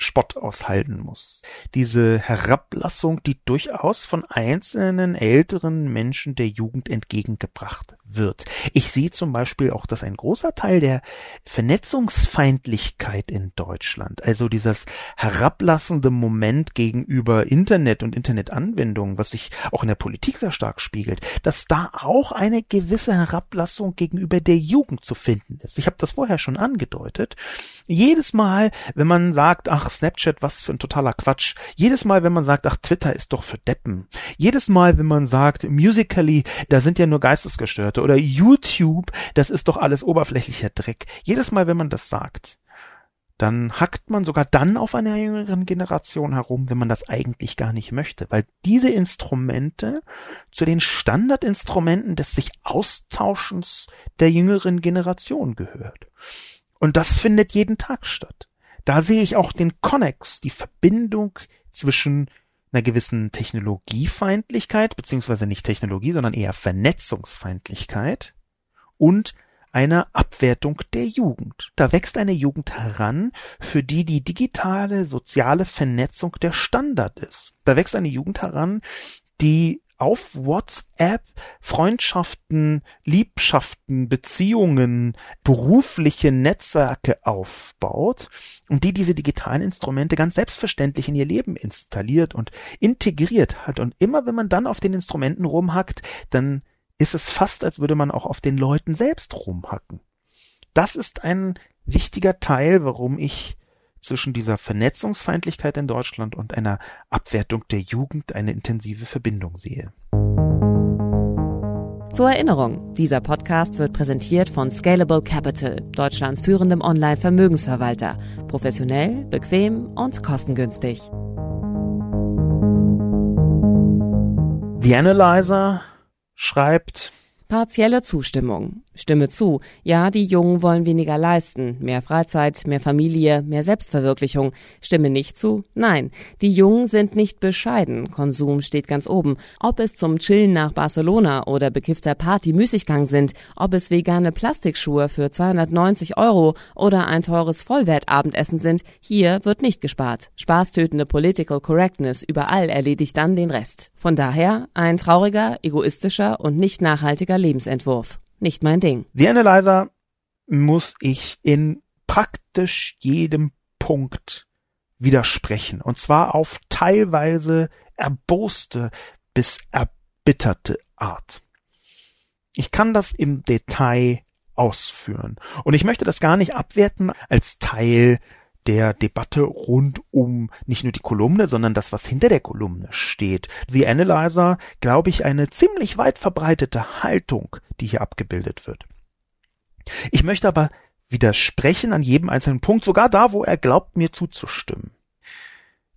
Spott aushalten muss. Diese Herablassung, die durchaus von einzelnen älteren Menschen der Jugend entgegengebracht wird. Ich sehe zum Beispiel auch, dass ein großer Teil der Vernetzungsfeindlichkeit in Deutschland, also dieses herablassende Moment gegenüber Internet und Internetanwendungen, was sich auch in der Politik sehr stark spiegelt, dass da auch eine gewisse Herablassung gegenüber der Jugend zu finden ist. Ich habe das vorher schon angedeutet. Jedes Mal, wenn man sagt, ach, Snapchat, was für ein totaler Quatsch. Jedes Mal, wenn man sagt, ach, Twitter ist doch für Deppen. Jedes Mal, wenn man sagt, Musically, da sind ja nur Geistesgestörte oder YouTube, das ist doch alles oberflächlicher Dreck. Jedes Mal, wenn man das sagt, dann hackt man sogar dann auf einer jüngeren Generation herum, wenn man das eigentlich gar nicht möchte, weil diese Instrumente zu den Standardinstrumenten des sich Austauschens der jüngeren Generation gehört. Und das findet jeden Tag statt. Da sehe ich auch den Connex, die Verbindung zwischen einer gewissen Technologiefeindlichkeit, beziehungsweise nicht Technologie, sondern eher Vernetzungsfeindlichkeit und einer Abwertung der Jugend. Da wächst eine Jugend heran, für die die digitale soziale Vernetzung der Standard ist. Da wächst eine Jugend heran, die auf WhatsApp Freundschaften, Liebschaften, Beziehungen, berufliche Netzwerke aufbaut und die diese digitalen Instrumente ganz selbstverständlich in ihr Leben installiert und integriert hat. Und immer wenn man dann auf den Instrumenten rumhackt, dann ist es fast, als würde man auch auf den Leuten selbst rumhacken. Das ist ein wichtiger Teil, warum ich zwischen dieser Vernetzungsfeindlichkeit in Deutschland und einer Abwertung der Jugend eine intensive Verbindung sehe. Zur Erinnerung, dieser Podcast wird präsentiert von Scalable Capital, Deutschlands führendem Online-Vermögensverwalter. Professionell, bequem und kostengünstig. The Analyzer schreibt, Partielle Zustimmung. Stimme zu. Ja, die Jungen wollen weniger leisten. Mehr Freizeit, mehr Familie, mehr Selbstverwirklichung. Stimme nicht zu? Nein. Die Jungen sind nicht bescheiden. Konsum steht ganz oben. Ob es zum Chillen nach Barcelona oder bekiffter Party Müßiggang sind, ob es vegane Plastikschuhe für 290 Euro oder ein teures Vollwertabendessen sind, hier wird nicht gespart. Spaßtötende Political Correctness überall erledigt dann den Rest. Von daher ein trauriger, egoistischer und nicht nachhaltiger Lebensentwurf. Nicht mein Ding. The Analyzer muss ich in praktisch jedem Punkt widersprechen. Und zwar auf teilweise erboste bis erbitterte Art. Ich kann das im Detail ausführen. Und ich möchte das gar nicht abwerten als Teil der Debatte rund um nicht nur die Kolumne, sondern das, was hinter der Kolumne steht. The Analyzer, glaube ich, eine ziemlich weit verbreitete Haltung, die hier abgebildet wird. Ich möchte aber widersprechen an jedem einzelnen Punkt, sogar da, wo er glaubt, mir zuzustimmen.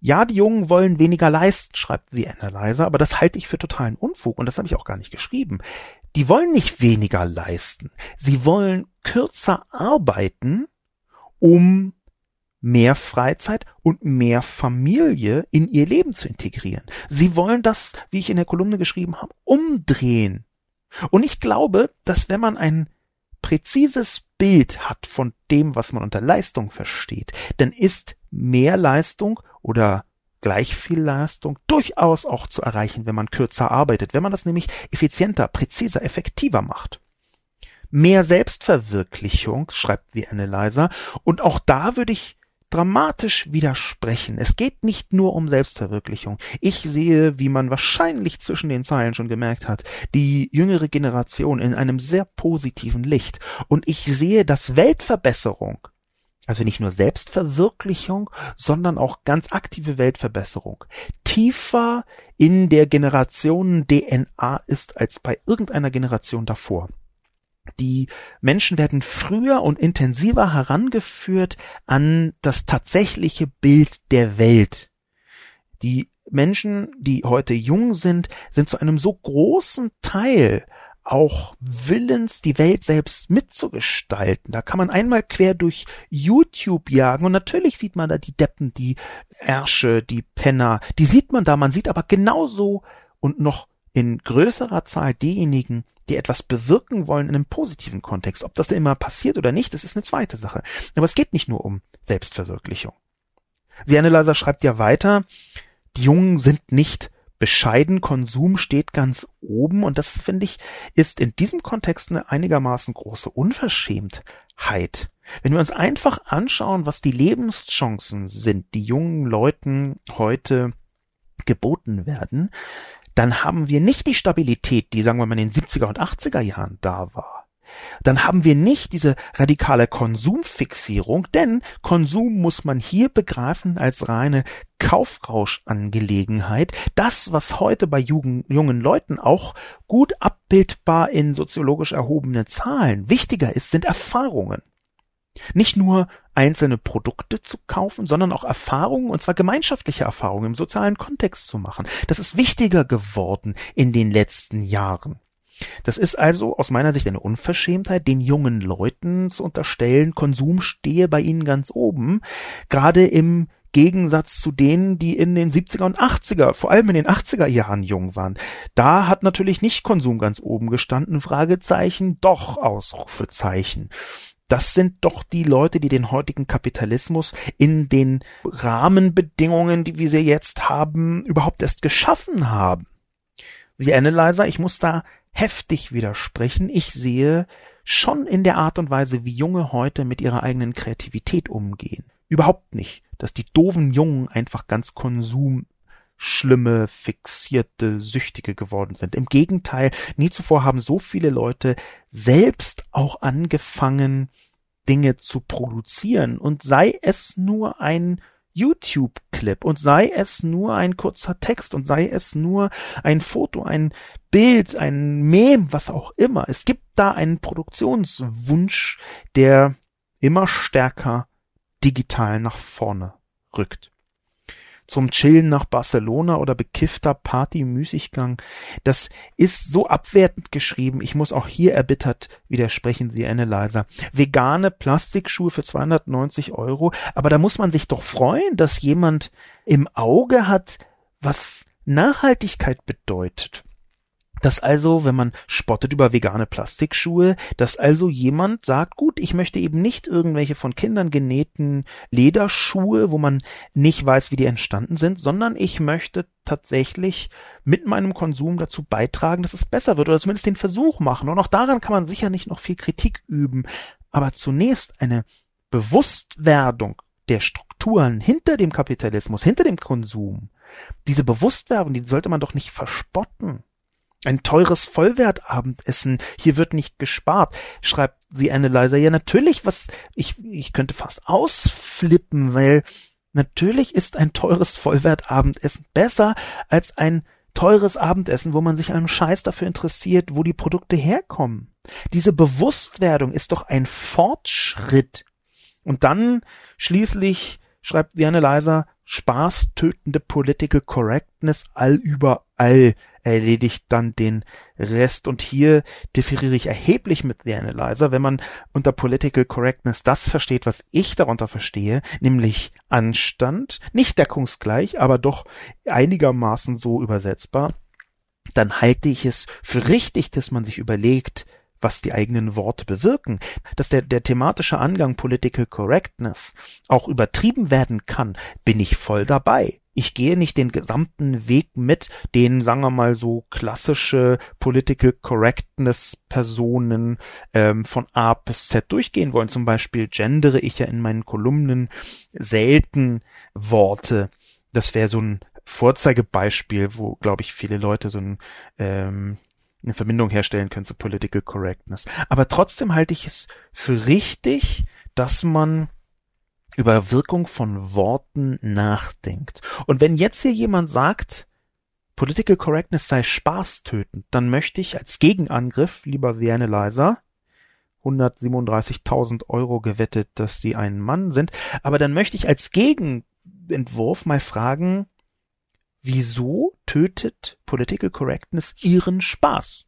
Ja, die Jungen wollen weniger leisten, schreibt The Analyzer, aber das halte ich für totalen Unfug und das habe ich auch gar nicht geschrieben. Die wollen nicht weniger leisten. Sie wollen kürzer arbeiten, um mehr Freizeit und mehr Familie in ihr Leben zu integrieren. Sie wollen das, wie ich in der Kolumne geschrieben habe, umdrehen. Und ich glaube, dass wenn man ein präzises Bild hat von dem, was man unter Leistung versteht, dann ist mehr Leistung oder gleich viel Leistung durchaus auch zu erreichen, wenn man kürzer arbeitet, wenn man das nämlich effizienter, präziser, effektiver macht mehr Selbstverwirklichung, schreibt wie Analyzer. Und auch da würde ich dramatisch widersprechen. Es geht nicht nur um Selbstverwirklichung. Ich sehe, wie man wahrscheinlich zwischen den Zeilen schon gemerkt hat, die jüngere Generation in einem sehr positiven Licht. Und ich sehe, dass Weltverbesserung also nicht nur Selbstverwirklichung, sondern auch ganz aktive Weltverbesserung, tiefer in der Generationen DNA ist als bei irgendeiner Generation davor. Die Menschen werden früher und intensiver herangeführt an das tatsächliche Bild der Welt. Die Menschen, die heute jung sind, sind zu einem so großen Teil auch willens, die Welt selbst mitzugestalten. Da kann man einmal quer durch YouTube jagen und natürlich sieht man da die Deppen, die Ärsche, die Penner, die sieht man da, man sieht aber genauso und noch in größerer Zahl diejenigen, die etwas bewirken wollen in einem positiven Kontext. Ob das immer passiert oder nicht, das ist eine zweite Sache. Aber es geht nicht nur um Selbstverwirklichung. The Analyzer schreibt ja weiter, die Jungen sind nicht bescheiden, Konsum steht ganz oben und das finde ich ist in diesem Kontext eine einigermaßen große Unverschämtheit. Wenn wir uns einfach anschauen, was die Lebenschancen sind, die jungen Leuten heute geboten werden, dann haben wir nicht die Stabilität, die sagen wir mal in den 70er und 80er Jahren da war dann haben wir nicht diese radikale Konsumfixierung, denn Konsum muss man hier begreifen als reine Kaufrauschangelegenheit. Das, was heute bei Jugend, jungen Leuten auch gut abbildbar in soziologisch erhobene Zahlen wichtiger ist, sind Erfahrungen. Nicht nur einzelne Produkte zu kaufen, sondern auch Erfahrungen, und zwar gemeinschaftliche Erfahrungen im sozialen Kontext zu machen. Das ist wichtiger geworden in den letzten Jahren. Das ist also aus meiner Sicht eine Unverschämtheit, den jungen Leuten zu unterstellen, Konsum stehe bei ihnen ganz oben, gerade im Gegensatz zu denen, die in den 70er und 80er, vor allem in den 80er Jahren jung waren. Da hat natürlich nicht Konsum ganz oben gestanden, Fragezeichen, doch Ausrufezeichen. Das sind doch die Leute, die den heutigen Kapitalismus in den Rahmenbedingungen, die wir sie jetzt haben, überhaupt erst geschaffen haben. The Analyzer, ich muss da heftig widersprechen. Ich sehe schon in der Art und Weise, wie Junge heute mit ihrer eigenen Kreativität umgehen. Überhaupt nicht, dass die doofen Jungen einfach ganz Konsum schlimme, fixierte, süchtige geworden sind. Im Gegenteil, nie zuvor haben so viele Leute selbst auch angefangen, Dinge zu produzieren und sei es nur ein YouTube-Clip und sei es nur ein kurzer Text und sei es nur ein Foto, ein Bild, ein Mem, was auch immer. Es gibt da einen Produktionswunsch, der immer stärker digital nach vorne rückt zum Chillen nach Barcelona oder bekiffter Party-Müßiggang. Das ist so abwertend geschrieben. Ich muss auch hier erbittert widersprechen, Sie Analyzer. Vegane Plastikschuhe für 290 Euro. Aber da muss man sich doch freuen, dass jemand im Auge hat, was Nachhaltigkeit bedeutet dass also, wenn man spottet über vegane Plastikschuhe, dass also jemand sagt, gut, ich möchte eben nicht irgendwelche von Kindern genähten Lederschuhe, wo man nicht weiß, wie die entstanden sind, sondern ich möchte tatsächlich mit meinem Konsum dazu beitragen, dass es besser wird oder zumindest den Versuch machen. Und auch daran kann man sicher nicht noch viel Kritik üben. Aber zunächst eine Bewusstwerdung der Strukturen hinter dem Kapitalismus, hinter dem Konsum. Diese Bewusstwerdung, die sollte man doch nicht verspotten. Ein teures Vollwertabendessen. Hier wird nicht gespart, schreibt sie Analyzer. Ja, natürlich, was, ich, ich könnte fast ausflippen, weil natürlich ist ein teures Vollwertabendessen besser als ein teures Abendessen, wo man sich einem Scheiß dafür interessiert, wo die Produkte herkommen. Diese Bewusstwerdung ist doch ein Fortschritt. Und dann schließlich schreibt The Analyzer, spaßtötende Political Correctness allüberall erledigt dann den Rest. Und hier differiere ich erheblich mit The Analyzer, wenn man unter Political Correctness das versteht, was ich darunter verstehe, nämlich Anstand, nicht deckungsgleich, aber doch einigermaßen so übersetzbar, dann halte ich es für richtig, dass man sich überlegt, was die eigenen Worte bewirken, dass der, der thematische Angang Political Correctness auch übertrieben werden kann, bin ich voll dabei. Ich gehe nicht den gesamten Weg mit, den, sagen wir mal, so klassische Political Correctness Personen ähm, von A bis Z durchgehen wollen. Zum Beispiel gendere ich ja in meinen Kolumnen selten Worte. Das wäre so ein Vorzeigebeispiel, wo, glaube ich, viele Leute so ein ähm, eine Verbindung herstellen können zu Political Correctness. Aber trotzdem halte ich es für richtig, dass man über Wirkung von Worten nachdenkt. Und wenn jetzt hier jemand sagt, Political Correctness sei spaßtötend, dann möchte ich als Gegenangriff, lieber The Analyzer, 137.000 Euro gewettet, dass Sie ein Mann sind, aber dann möchte ich als Gegenentwurf mal fragen, wieso tötet Political Correctness ihren Spaß?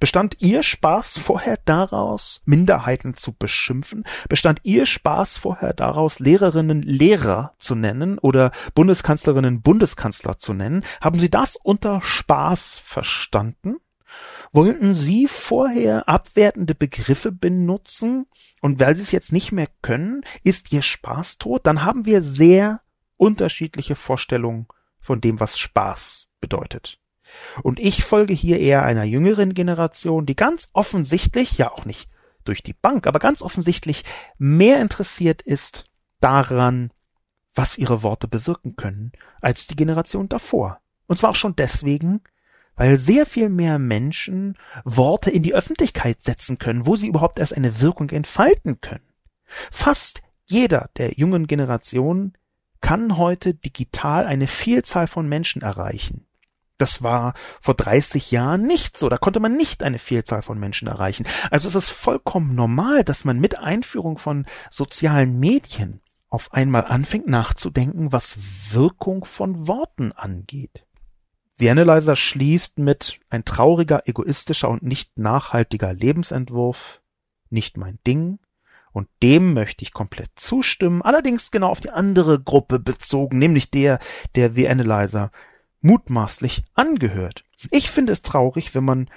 Bestand Ihr Spaß vorher daraus, Minderheiten zu beschimpfen? Bestand Ihr Spaß vorher daraus, Lehrerinnen Lehrer zu nennen oder Bundeskanzlerinnen Bundeskanzler zu nennen? Haben Sie das unter Spaß verstanden? Wollten Sie vorher abwertende Begriffe benutzen und weil Sie es jetzt nicht mehr können, ist Ihr Spaß tot? Dann haben wir sehr unterschiedliche Vorstellungen von dem, was Spaß bedeutet. Und ich folge hier eher einer jüngeren Generation, die ganz offensichtlich, ja auch nicht durch die Bank, aber ganz offensichtlich mehr interessiert ist daran, was ihre Worte bewirken können, als die Generation davor. Und zwar auch schon deswegen, weil sehr viel mehr Menschen Worte in die Öffentlichkeit setzen können, wo sie überhaupt erst eine Wirkung entfalten können. Fast jeder der jungen Generation kann heute digital eine Vielzahl von Menschen erreichen. Das war vor 30 Jahren nicht so. Da konnte man nicht eine Vielzahl von Menschen erreichen. Also es ist vollkommen normal, dass man mit Einführung von sozialen Medien auf einmal anfängt nachzudenken, was Wirkung von Worten angeht. The Analyzer schließt mit ein trauriger, egoistischer und nicht nachhaltiger Lebensentwurf, nicht mein Ding, und dem möchte ich komplett zustimmen, allerdings genau auf die andere Gruppe bezogen, nämlich der der The Analyzer mutmaßlich angehört. Ich finde es traurig, wenn man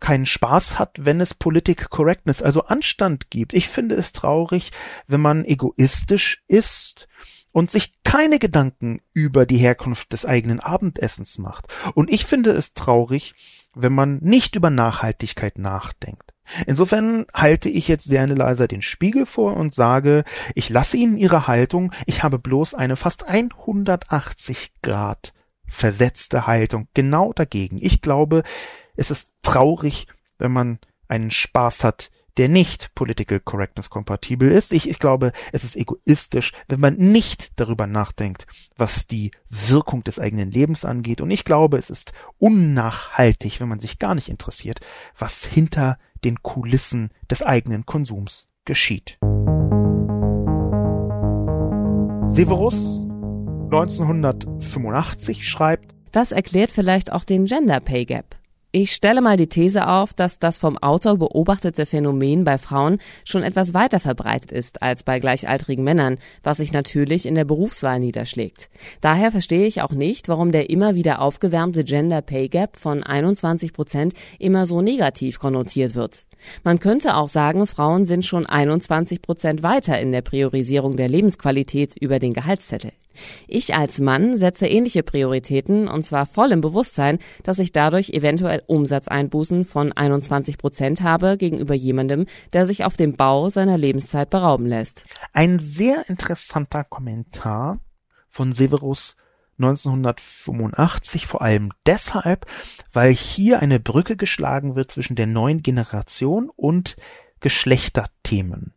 keinen Spaß hat, wenn es Politic Correctness, also Anstand gibt. Ich finde es traurig, wenn man egoistisch ist und sich keine Gedanken über die Herkunft des eigenen Abendessens macht. Und ich finde es traurig, wenn man nicht über Nachhaltigkeit nachdenkt. Insofern halte ich jetzt Serne Leiser den Spiegel vor und sage, ich lasse Ihnen Ihre Haltung, ich habe bloß eine fast 180 Grad versetzte Haltung genau dagegen. Ich glaube, es ist traurig, wenn man einen Spaß hat, der nicht Political Correctness kompatibel ist. Ich, ich glaube, es ist egoistisch, wenn man nicht darüber nachdenkt, was die Wirkung des eigenen Lebens angeht. Und ich glaube, es ist unnachhaltig, wenn man sich gar nicht interessiert, was hinter den Kulissen des eigenen Konsums geschieht. Severus 1985 schreibt, das erklärt vielleicht auch den Gender Pay Gap. Ich stelle mal die These auf, dass das vom Autor beobachtete Phänomen bei Frauen schon etwas weiter verbreitet ist als bei gleichaltrigen Männern, was sich natürlich in der Berufswahl niederschlägt. Daher verstehe ich auch nicht, warum der immer wieder aufgewärmte Gender Pay Gap von 21 Prozent immer so negativ konnotiert wird. Man könnte auch sagen, Frauen sind schon 21 Prozent weiter in der Priorisierung der Lebensqualität über den Gehaltszettel. Ich als Mann setze ähnliche Prioritäten und zwar voll im Bewusstsein, dass ich dadurch eventuell Umsatzeinbußen von 21 Prozent habe gegenüber jemandem, der sich auf dem Bau seiner Lebenszeit berauben lässt. Ein sehr interessanter Kommentar von Severus 1985, vor allem deshalb, weil hier eine Brücke geschlagen wird zwischen der neuen Generation und Geschlechterthemen.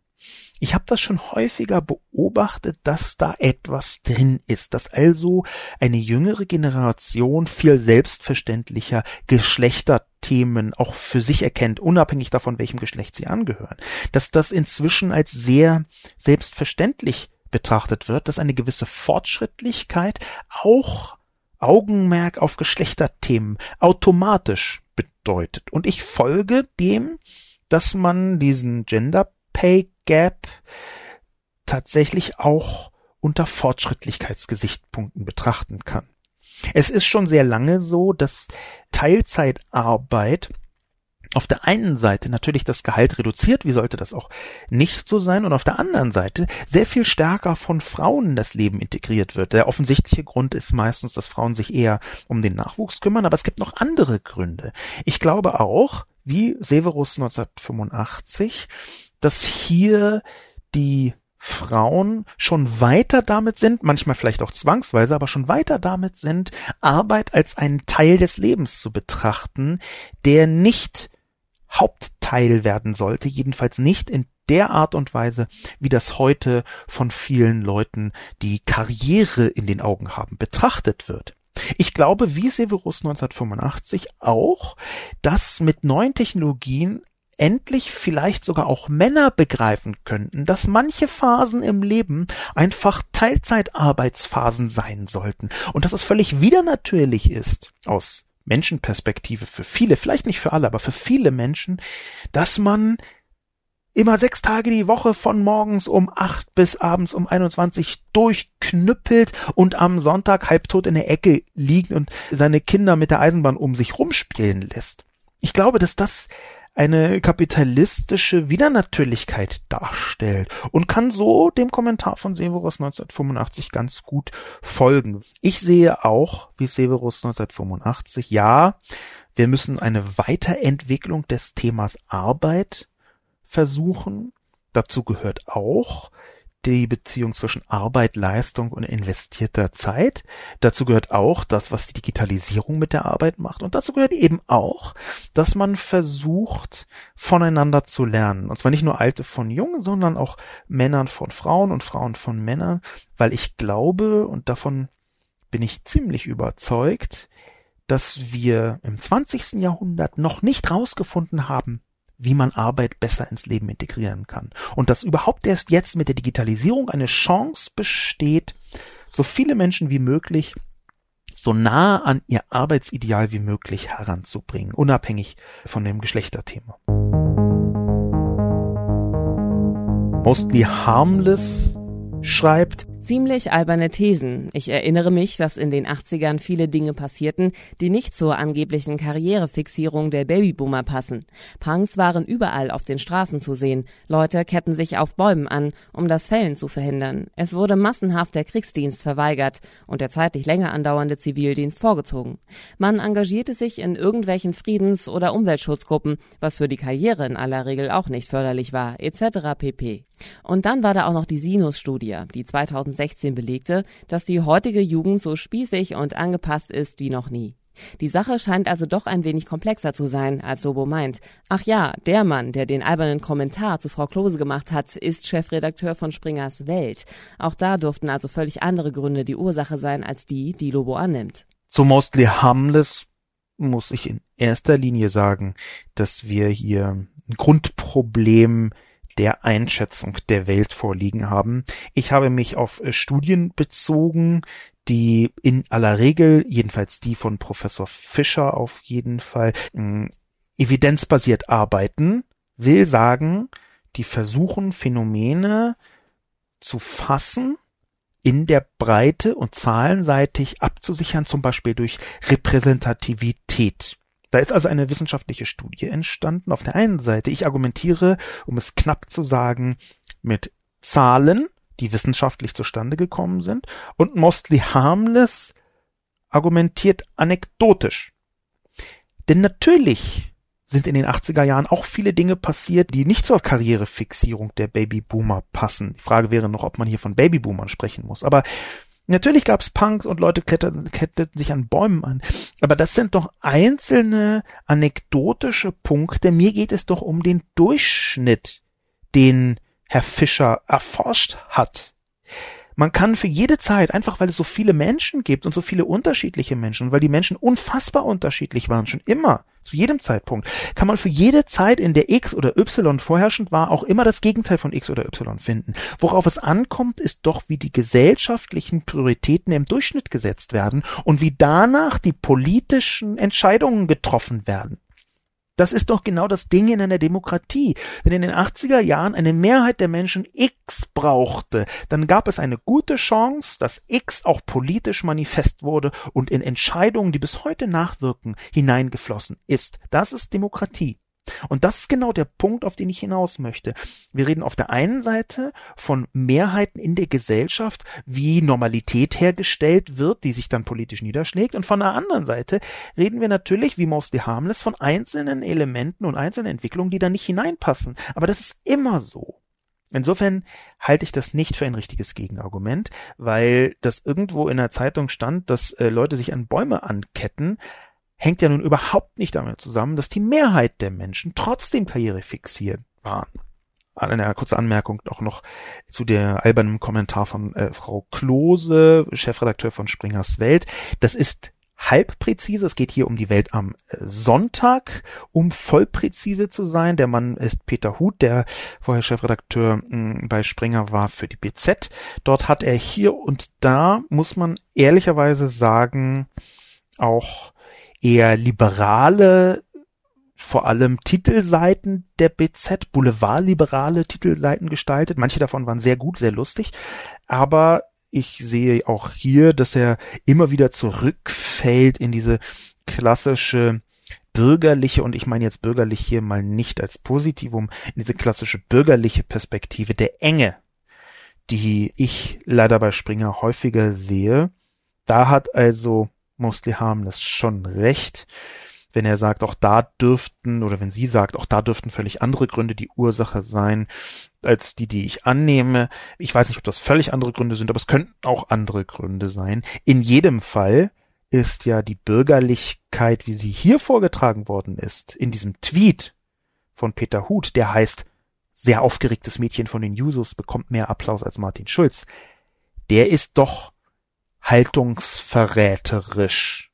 Ich habe das schon häufiger beobachtet, dass da etwas drin ist, dass also eine jüngere Generation viel selbstverständlicher Geschlechterthemen auch für sich erkennt, unabhängig davon, welchem Geschlecht sie angehören. Dass das inzwischen als sehr selbstverständlich betrachtet wird, dass eine gewisse Fortschrittlichkeit auch Augenmerk auf Geschlechterthemen automatisch bedeutet. Und ich folge dem, dass man diesen Gender Pay Gap tatsächlich auch unter Fortschrittlichkeitsgesichtspunkten betrachten kann. Es ist schon sehr lange so, dass Teilzeitarbeit auf der einen Seite natürlich das Gehalt reduziert, wie sollte das auch nicht so sein, und auf der anderen Seite sehr viel stärker von Frauen das Leben integriert wird. Der offensichtliche Grund ist meistens, dass Frauen sich eher um den Nachwuchs kümmern, aber es gibt noch andere Gründe. Ich glaube auch, wie Severus 1985, dass hier die Frauen schon weiter damit sind, manchmal vielleicht auch zwangsweise, aber schon weiter damit sind, Arbeit als einen Teil des Lebens zu betrachten, der nicht Hauptteil werden sollte, jedenfalls nicht in der Art und Weise, wie das heute von vielen Leuten, die Karriere in den Augen haben, betrachtet wird. Ich glaube, wie Severus 1985 auch, dass mit neuen Technologien endlich vielleicht sogar auch Männer begreifen könnten, dass manche Phasen im Leben einfach Teilzeitarbeitsphasen sein sollten und dass es völlig wieder natürlich ist, aus Menschenperspektive für viele, vielleicht nicht für alle, aber für viele Menschen, dass man immer sechs Tage die Woche von morgens um acht bis abends um 21 durchknüppelt und am Sonntag halbtot in der Ecke liegt und seine Kinder mit der Eisenbahn um sich rumspielen lässt. Ich glaube, dass das eine kapitalistische Widernatürlichkeit darstellt und kann so dem Kommentar von Severus 1985 ganz gut folgen. Ich sehe auch, wie Severus 1985, ja, wir müssen eine Weiterentwicklung des Themas Arbeit versuchen. Dazu gehört auch, die Beziehung zwischen Arbeit, Leistung und investierter Zeit. Dazu gehört auch das, was die Digitalisierung mit der Arbeit macht. Und dazu gehört eben auch, dass man versucht, voneinander zu lernen. Und zwar nicht nur Alte von Jungen, sondern auch Männern von Frauen und Frauen von Männern, weil ich glaube, und davon bin ich ziemlich überzeugt, dass wir im 20. Jahrhundert noch nicht rausgefunden haben, wie man Arbeit besser ins Leben integrieren kann. Und dass überhaupt erst jetzt mit der Digitalisierung eine Chance besteht, so viele Menschen wie möglich so nah an ihr Arbeitsideal wie möglich heranzubringen, unabhängig von dem Geschlechterthema. Mostly Harmless schreibt, Ziemlich alberne Thesen. Ich erinnere mich, dass in den 80ern viele Dinge passierten, die nicht zur angeblichen Karrierefixierung der Babyboomer passen. Punks waren überall auf den Straßen zu sehen. Leute ketten sich auf Bäumen an, um das Fällen zu verhindern. Es wurde massenhaft der Kriegsdienst verweigert und der zeitlich länger andauernde Zivildienst vorgezogen. Man engagierte sich in irgendwelchen Friedens- oder Umweltschutzgruppen, was für die Karriere in aller Regel auch nicht förderlich war, etc. pp. Und dann war da auch noch die Sinus-Studie, die 2016 belegte, dass die heutige Jugend so spießig und angepasst ist wie noch nie. Die Sache scheint also doch ein wenig komplexer zu sein, als Sobo meint. Ach ja, der Mann, der den albernen Kommentar zu Frau Klose gemacht hat, ist Chefredakteur von Springers Welt. Auch da durften also völlig andere Gründe die Ursache sein, als die, die Lobo annimmt. Zu Mostly Harmless muss ich in erster Linie sagen, dass wir hier ein Grundproblem der Einschätzung der Welt vorliegen haben. Ich habe mich auf äh, Studien bezogen, die in aller Regel, jedenfalls die von Professor Fischer auf jeden Fall, äh, evidenzbasiert arbeiten, will sagen, die versuchen Phänomene zu fassen, in der Breite und zahlenseitig abzusichern, zum Beispiel durch Repräsentativität. Da ist also eine wissenschaftliche Studie entstanden. Auf der einen Seite, ich argumentiere, um es knapp zu sagen, mit Zahlen, die wissenschaftlich zustande gekommen sind, und Mostly Harmless argumentiert anekdotisch. Denn natürlich sind in den 80er Jahren auch viele Dinge passiert, die nicht zur Karrierefixierung der Babyboomer passen. Die Frage wäre noch, ob man hier von Babyboomern sprechen muss. Aber Natürlich gab's Punks und Leute kletterten, ketteten sich an Bäumen an. Aber das sind doch einzelne anekdotische Punkte. Mir geht es doch um den Durchschnitt, den Herr Fischer erforscht hat. Man kann für jede Zeit, einfach weil es so viele Menschen gibt und so viele unterschiedliche Menschen, weil die Menschen unfassbar unterschiedlich waren, schon immer, zu jedem Zeitpunkt, kann man für jede Zeit, in der X oder Y vorherrschend war, auch immer das Gegenteil von X oder Y finden. Worauf es ankommt, ist doch, wie die gesellschaftlichen Prioritäten im Durchschnitt gesetzt werden und wie danach die politischen Entscheidungen getroffen werden. Das ist doch genau das Ding in einer Demokratie. Wenn in den 80er Jahren eine Mehrheit der Menschen X brauchte, dann gab es eine gute Chance, dass X auch politisch manifest wurde und in Entscheidungen, die bis heute nachwirken, hineingeflossen ist. Das ist Demokratie. Und das ist genau der Punkt, auf den ich hinaus möchte. Wir reden auf der einen Seite von Mehrheiten in der Gesellschaft, wie Normalität hergestellt wird, die sich dann politisch niederschlägt. Und von der anderen Seite reden wir natürlich, wie Mostly Harmless, von einzelnen Elementen und einzelnen Entwicklungen, die da nicht hineinpassen. Aber das ist immer so. Insofern halte ich das nicht für ein richtiges Gegenargument, weil das irgendwo in der Zeitung stand, dass äh, Leute sich an Bäume anketten, hängt ja nun überhaupt nicht damit zusammen, dass die Mehrheit der Menschen trotzdem Karriere fixiert waren. Eine kurze Anmerkung auch noch zu der albernen Kommentar von äh, Frau Klose, Chefredakteur von Springers Welt. Das ist halb präzise. Es geht hier um die Welt am äh, Sonntag, um voll präzise zu sein. Der Mann ist Peter Huth, der vorher Chefredakteur hm, bei Springer war für die BZ. Dort hat er hier und da, muss man ehrlicherweise sagen, auch eher liberale vor allem Titelseiten der BZ, boulevardliberale Titelseiten gestaltet. Manche davon waren sehr gut, sehr lustig, aber ich sehe auch hier, dass er immer wieder zurückfällt in diese klassische bürgerliche, und ich meine jetzt bürgerlich hier mal nicht als Positivum, in diese klassische bürgerliche Perspektive der Enge, die ich leider bei Springer häufiger sehe. Da hat also Mostly Harmless schon recht wenn er sagt, auch da dürften, oder wenn sie sagt, auch da dürften völlig andere Gründe die Ursache sein, als die, die ich annehme. Ich weiß nicht, ob das völlig andere Gründe sind, aber es könnten auch andere Gründe sein. In jedem Fall ist ja die Bürgerlichkeit, wie sie hier vorgetragen worden ist, in diesem Tweet von Peter Huth, der heißt, sehr aufgeregtes Mädchen von den Jusos bekommt mehr Applaus als Martin Schulz. Der ist doch haltungsverräterisch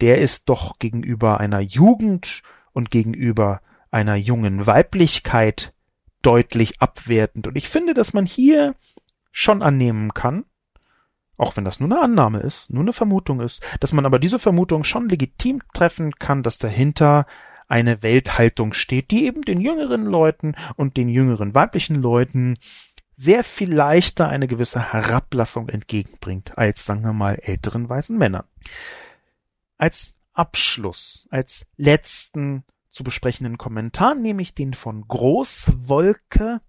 der ist doch gegenüber einer Jugend und gegenüber einer jungen Weiblichkeit deutlich abwertend. Und ich finde, dass man hier schon annehmen kann, auch wenn das nur eine Annahme ist, nur eine Vermutung ist, dass man aber diese Vermutung schon legitim treffen kann, dass dahinter eine Welthaltung steht, die eben den jüngeren Leuten und den jüngeren weiblichen Leuten sehr viel leichter eine gewisse Herablassung entgegenbringt als, sagen wir mal, älteren weißen Männern als Abschluss, als letzten zu besprechenden Kommentar nehme ich den von Großwolke.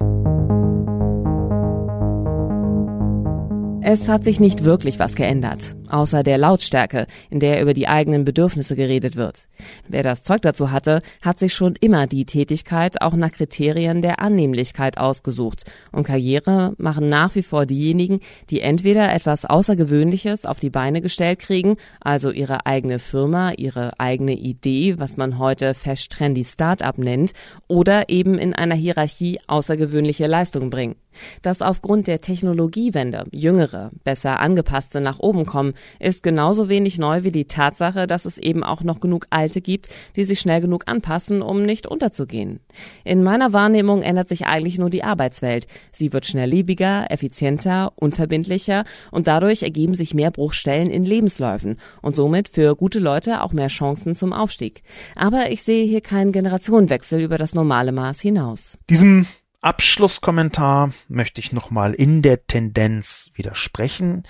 Es hat sich nicht wirklich was geändert, außer der Lautstärke, in der über die eigenen Bedürfnisse geredet wird. Wer das Zeug dazu hatte, hat sich schon immer die Tätigkeit auch nach Kriterien der Annehmlichkeit ausgesucht. Und Karriere machen nach wie vor diejenigen, die entweder etwas Außergewöhnliches auf die Beine gestellt kriegen, also ihre eigene Firma, ihre eigene Idee, was man heute fest trendy Start-up nennt, oder eben in einer Hierarchie außergewöhnliche Leistungen bringen. Dass aufgrund der Technologiewende jüngere, besser angepasste nach oben kommen, ist genauso wenig neu wie die Tatsache, dass es eben auch noch genug Alte gibt, die sich schnell genug anpassen, um nicht unterzugehen. In meiner Wahrnehmung ändert sich eigentlich nur die Arbeitswelt. Sie wird schnelllebiger, effizienter, unverbindlicher und dadurch ergeben sich mehr Bruchstellen in Lebensläufen und somit für gute Leute auch mehr Chancen zum Aufstieg. Aber ich sehe hier keinen Generationenwechsel über das normale Maß hinaus. Diesem Abschlusskommentar möchte ich nochmal in der Tendenz widersprechen.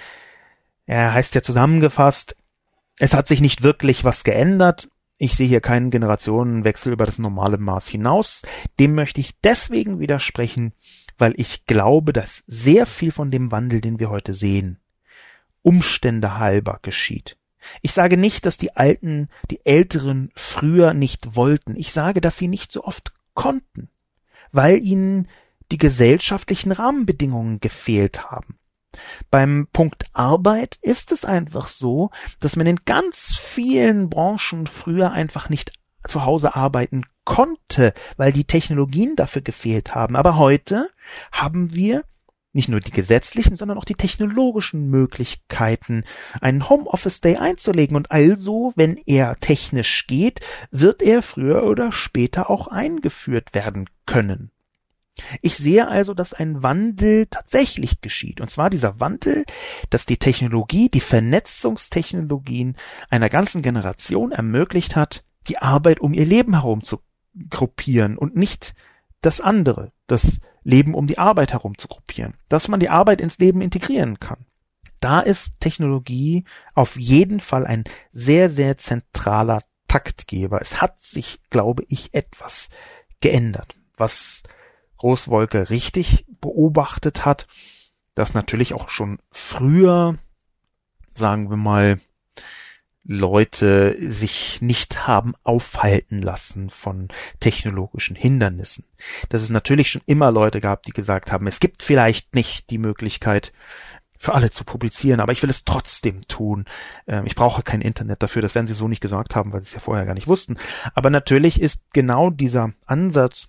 Er heißt ja zusammengefasst, es hat sich nicht wirklich was geändert. Ich sehe hier keinen Generationenwechsel über das normale Maß hinaus. Dem möchte ich deswegen widersprechen, weil ich glaube, dass sehr viel von dem Wandel, den wir heute sehen, Umstände halber geschieht. Ich sage nicht, dass die Alten, die Älteren früher nicht wollten. Ich sage, dass sie nicht so oft konnten weil ihnen die gesellschaftlichen Rahmenbedingungen gefehlt haben. Beim Punkt Arbeit ist es einfach so, dass man in ganz vielen Branchen früher einfach nicht zu Hause arbeiten konnte, weil die Technologien dafür gefehlt haben. Aber heute haben wir nicht nur die gesetzlichen, sondern auch die technologischen Möglichkeiten, einen Homeoffice Day einzulegen. Und also, wenn er technisch geht, wird er früher oder später auch eingeführt werden können. Ich sehe also, dass ein Wandel tatsächlich geschieht. Und zwar dieser Wandel, dass die Technologie, die Vernetzungstechnologien einer ganzen Generation ermöglicht hat, die Arbeit um ihr Leben herum zu gruppieren und nicht das andere, das Leben um die Arbeit herum zu gruppieren, dass man die Arbeit ins Leben integrieren kann. Da ist Technologie auf jeden Fall ein sehr, sehr zentraler Taktgeber. Es hat sich, glaube ich, etwas geändert, was Großwolke richtig beobachtet hat, dass natürlich auch schon früher, sagen wir mal, Leute sich nicht haben aufhalten lassen von technologischen Hindernissen. Dass es natürlich schon immer Leute gab, die gesagt haben, es gibt vielleicht nicht die Möglichkeit, für alle zu publizieren, aber ich will es trotzdem tun. Ähm, ich brauche kein Internet dafür, das werden sie so nicht gesagt haben, weil sie es ja vorher gar nicht wussten. Aber natürlich ist genau dieser Ansatz,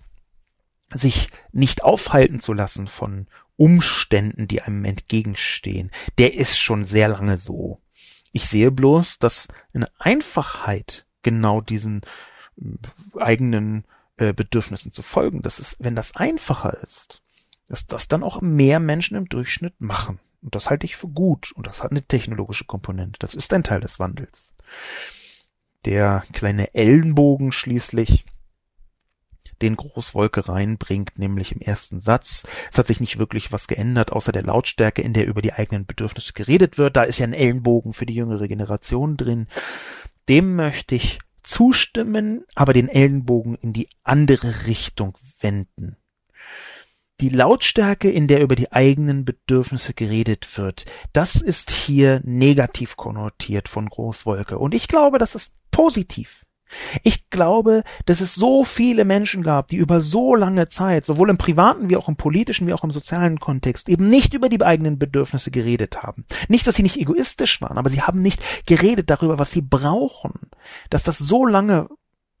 sich nicht aufhalten zu lassen von Umständen, die einem entgegenstehen, der ist schon sehr lange so. Ich sehe bloß, dass eine Einfachheit genau diesen äh, eigenen äh, Bedürfnissen zu folgen, das ist, wenn das einfacher ist, dass das dann auch mehr Menschen im Durchschnitt machen. Und das halte ich für gut. Und das hat eine technologische Komponente. Das ist ein Teil des Wandels. Der kleine Ellenbogen schließlich, den Großwolke reinbringt, nämlich im ersten Satz. Es hat sich nicht wirklich was geändert, außer der Lautstärke, in der über die eigenen Bedürfnisse geredet wird. Da ist ja ein Ellenbogen für die jüngere Generation drin. Dem möchte ich zustimmen, aber den Ellenbogen in die andere Richtung wenden. Die Lautstärke, in der über die eigenen Bedürfnisse geredet wird, das ist hier negativ konnotiert von Großwolke. Und ich glaube, das ist positiv. Ich glaube, dass es so viele Menschen gab, die über so lange Zeit, sowohl im privaten wie auch im politischen wie auch im sozialen Kontext, eben nicht über die eigenen Bedürfnisse geredet haben. Nicht, dass sie nicht egoistisch waren, aber sie haben nicht geredet darüber, was sie brauchen. Dass das so lange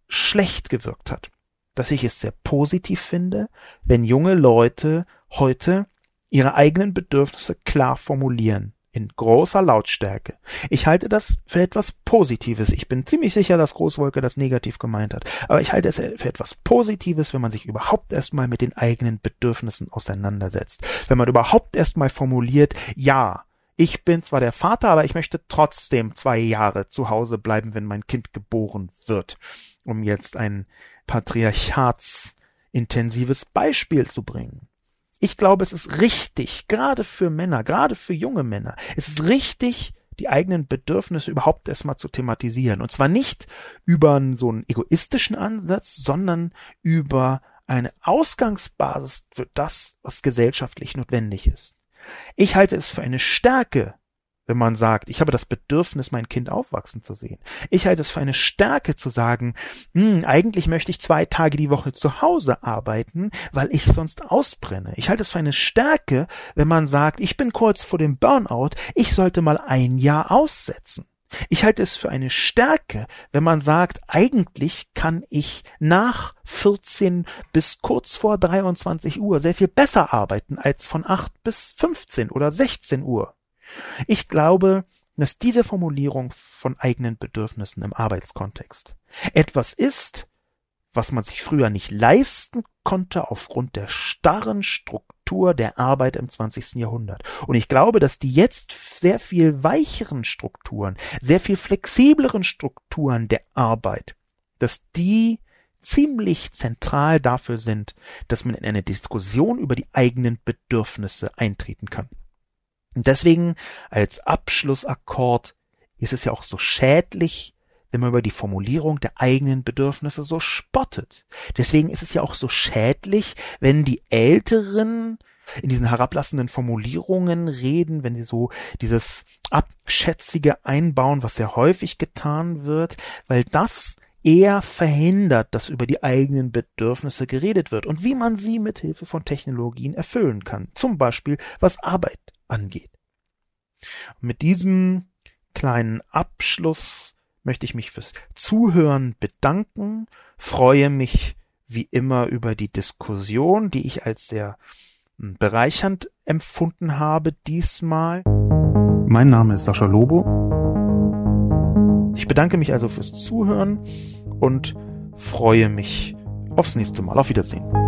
schlecht gewirkt hat, dass ich es sehr positiv finde, wenn junge Leute heute ihre eigenen Bedürfnisse klar formulieren in großer Lautstärke. Ich halte das für etwas Positives. Ich bin ziemlich sicher, dass Großwolke das negativ gemeint hat. Aber ich halte es für etwas Positives, wenn man sich überhaupt erstmal mit den eigenen Bedürfnissen auseinandersetzt. Wenn man überhaupt erstmal formuliert, ja, ich bin zwar der Vater, aber ich möchte trotzdem zwei Jahre zu Hause bleiben, wenn mein Kind geboren wird. Um jetzt ein patriarchatsintensives Beispiel zu bringen. Ich glaube, es ist richtig, gerade für Männer, gerade für junge Männer, es ist richtig, die eigenen Bedürfnisse überhaupt erstmal zu thematisieren. Und zwar nicht über so einen egoistischen Ansatz, sondern über eine Ausgangsbasis für das, was gesellschaftlich notwendig ist. Ich halte es für eine Stärke wenn man sagt, ich habe das Bedürfnis, mein Kind aufwachsen zu sehen. Ich halte es für eine Stärke zu sagen, hm, eigentlich möchte ich zwei Tage die Woche zu Hause arbeiten, weil ich sonst ausbrenne. Ich halte es für eine Stärke, wenn man sagt, ich bin kurz vor dem Burnout, ich sollte mal ein Jahr aussetzen. Ich halte es für eine Stärke, wenn man sagt, eigentlich kann ich nach 14 bis kurz vor 23 Uhr sehr viel besser arbeiten als von 8 bis 15 oder 16 Uhr. Ich glaube, dass diese Formulierung von eigenen Bedürfnissen im Arbeitskontext etwas ist, was man sich früher nicht leisten konnte aufgrund der starren Struktur der Arbeit im 20. Jahrhundert. Und ich glaube, dass die jetzt sehr viel weicheren Strukturen, sehr viel flexibleren Strukturen der Arbeit, dass die ziemlich zentral dafür sind, dass man in eine Diskussion über die eigenen Bedürfnisse eintreten kann. Und deswegen als Abschlussakkord ist es ja auch so schädlich, wenn man über die Formulierung der eigenen Bedürfnisse so spottet. Deswegen ist es ja auch so schädlich, wenn die Älteren in diesen herablassenden Formulierungen reden, wenn sie so dieses Abschätzige einbauen, was sehr häufig getan wird, weil das eher verhindert, dass über die eigenen Bedürfnisse geredet wird und wie man sie mit Hilfe von Technologien erfüllen kann. Zum Beispiel was Arbeit angeht. Und mit diesem kleinen Abschluss möchte ich mich fürs Zuhören bedanken, freue mich wie immer über die Diskussion, die ich als sehr hm, bereichernd empfunden habe diesmal. Mein Name ist Sascha Lobo. Ich bedanke mich also fürs Zuhören und freue mich aufs nächste Mal. Auf Wiedersehen.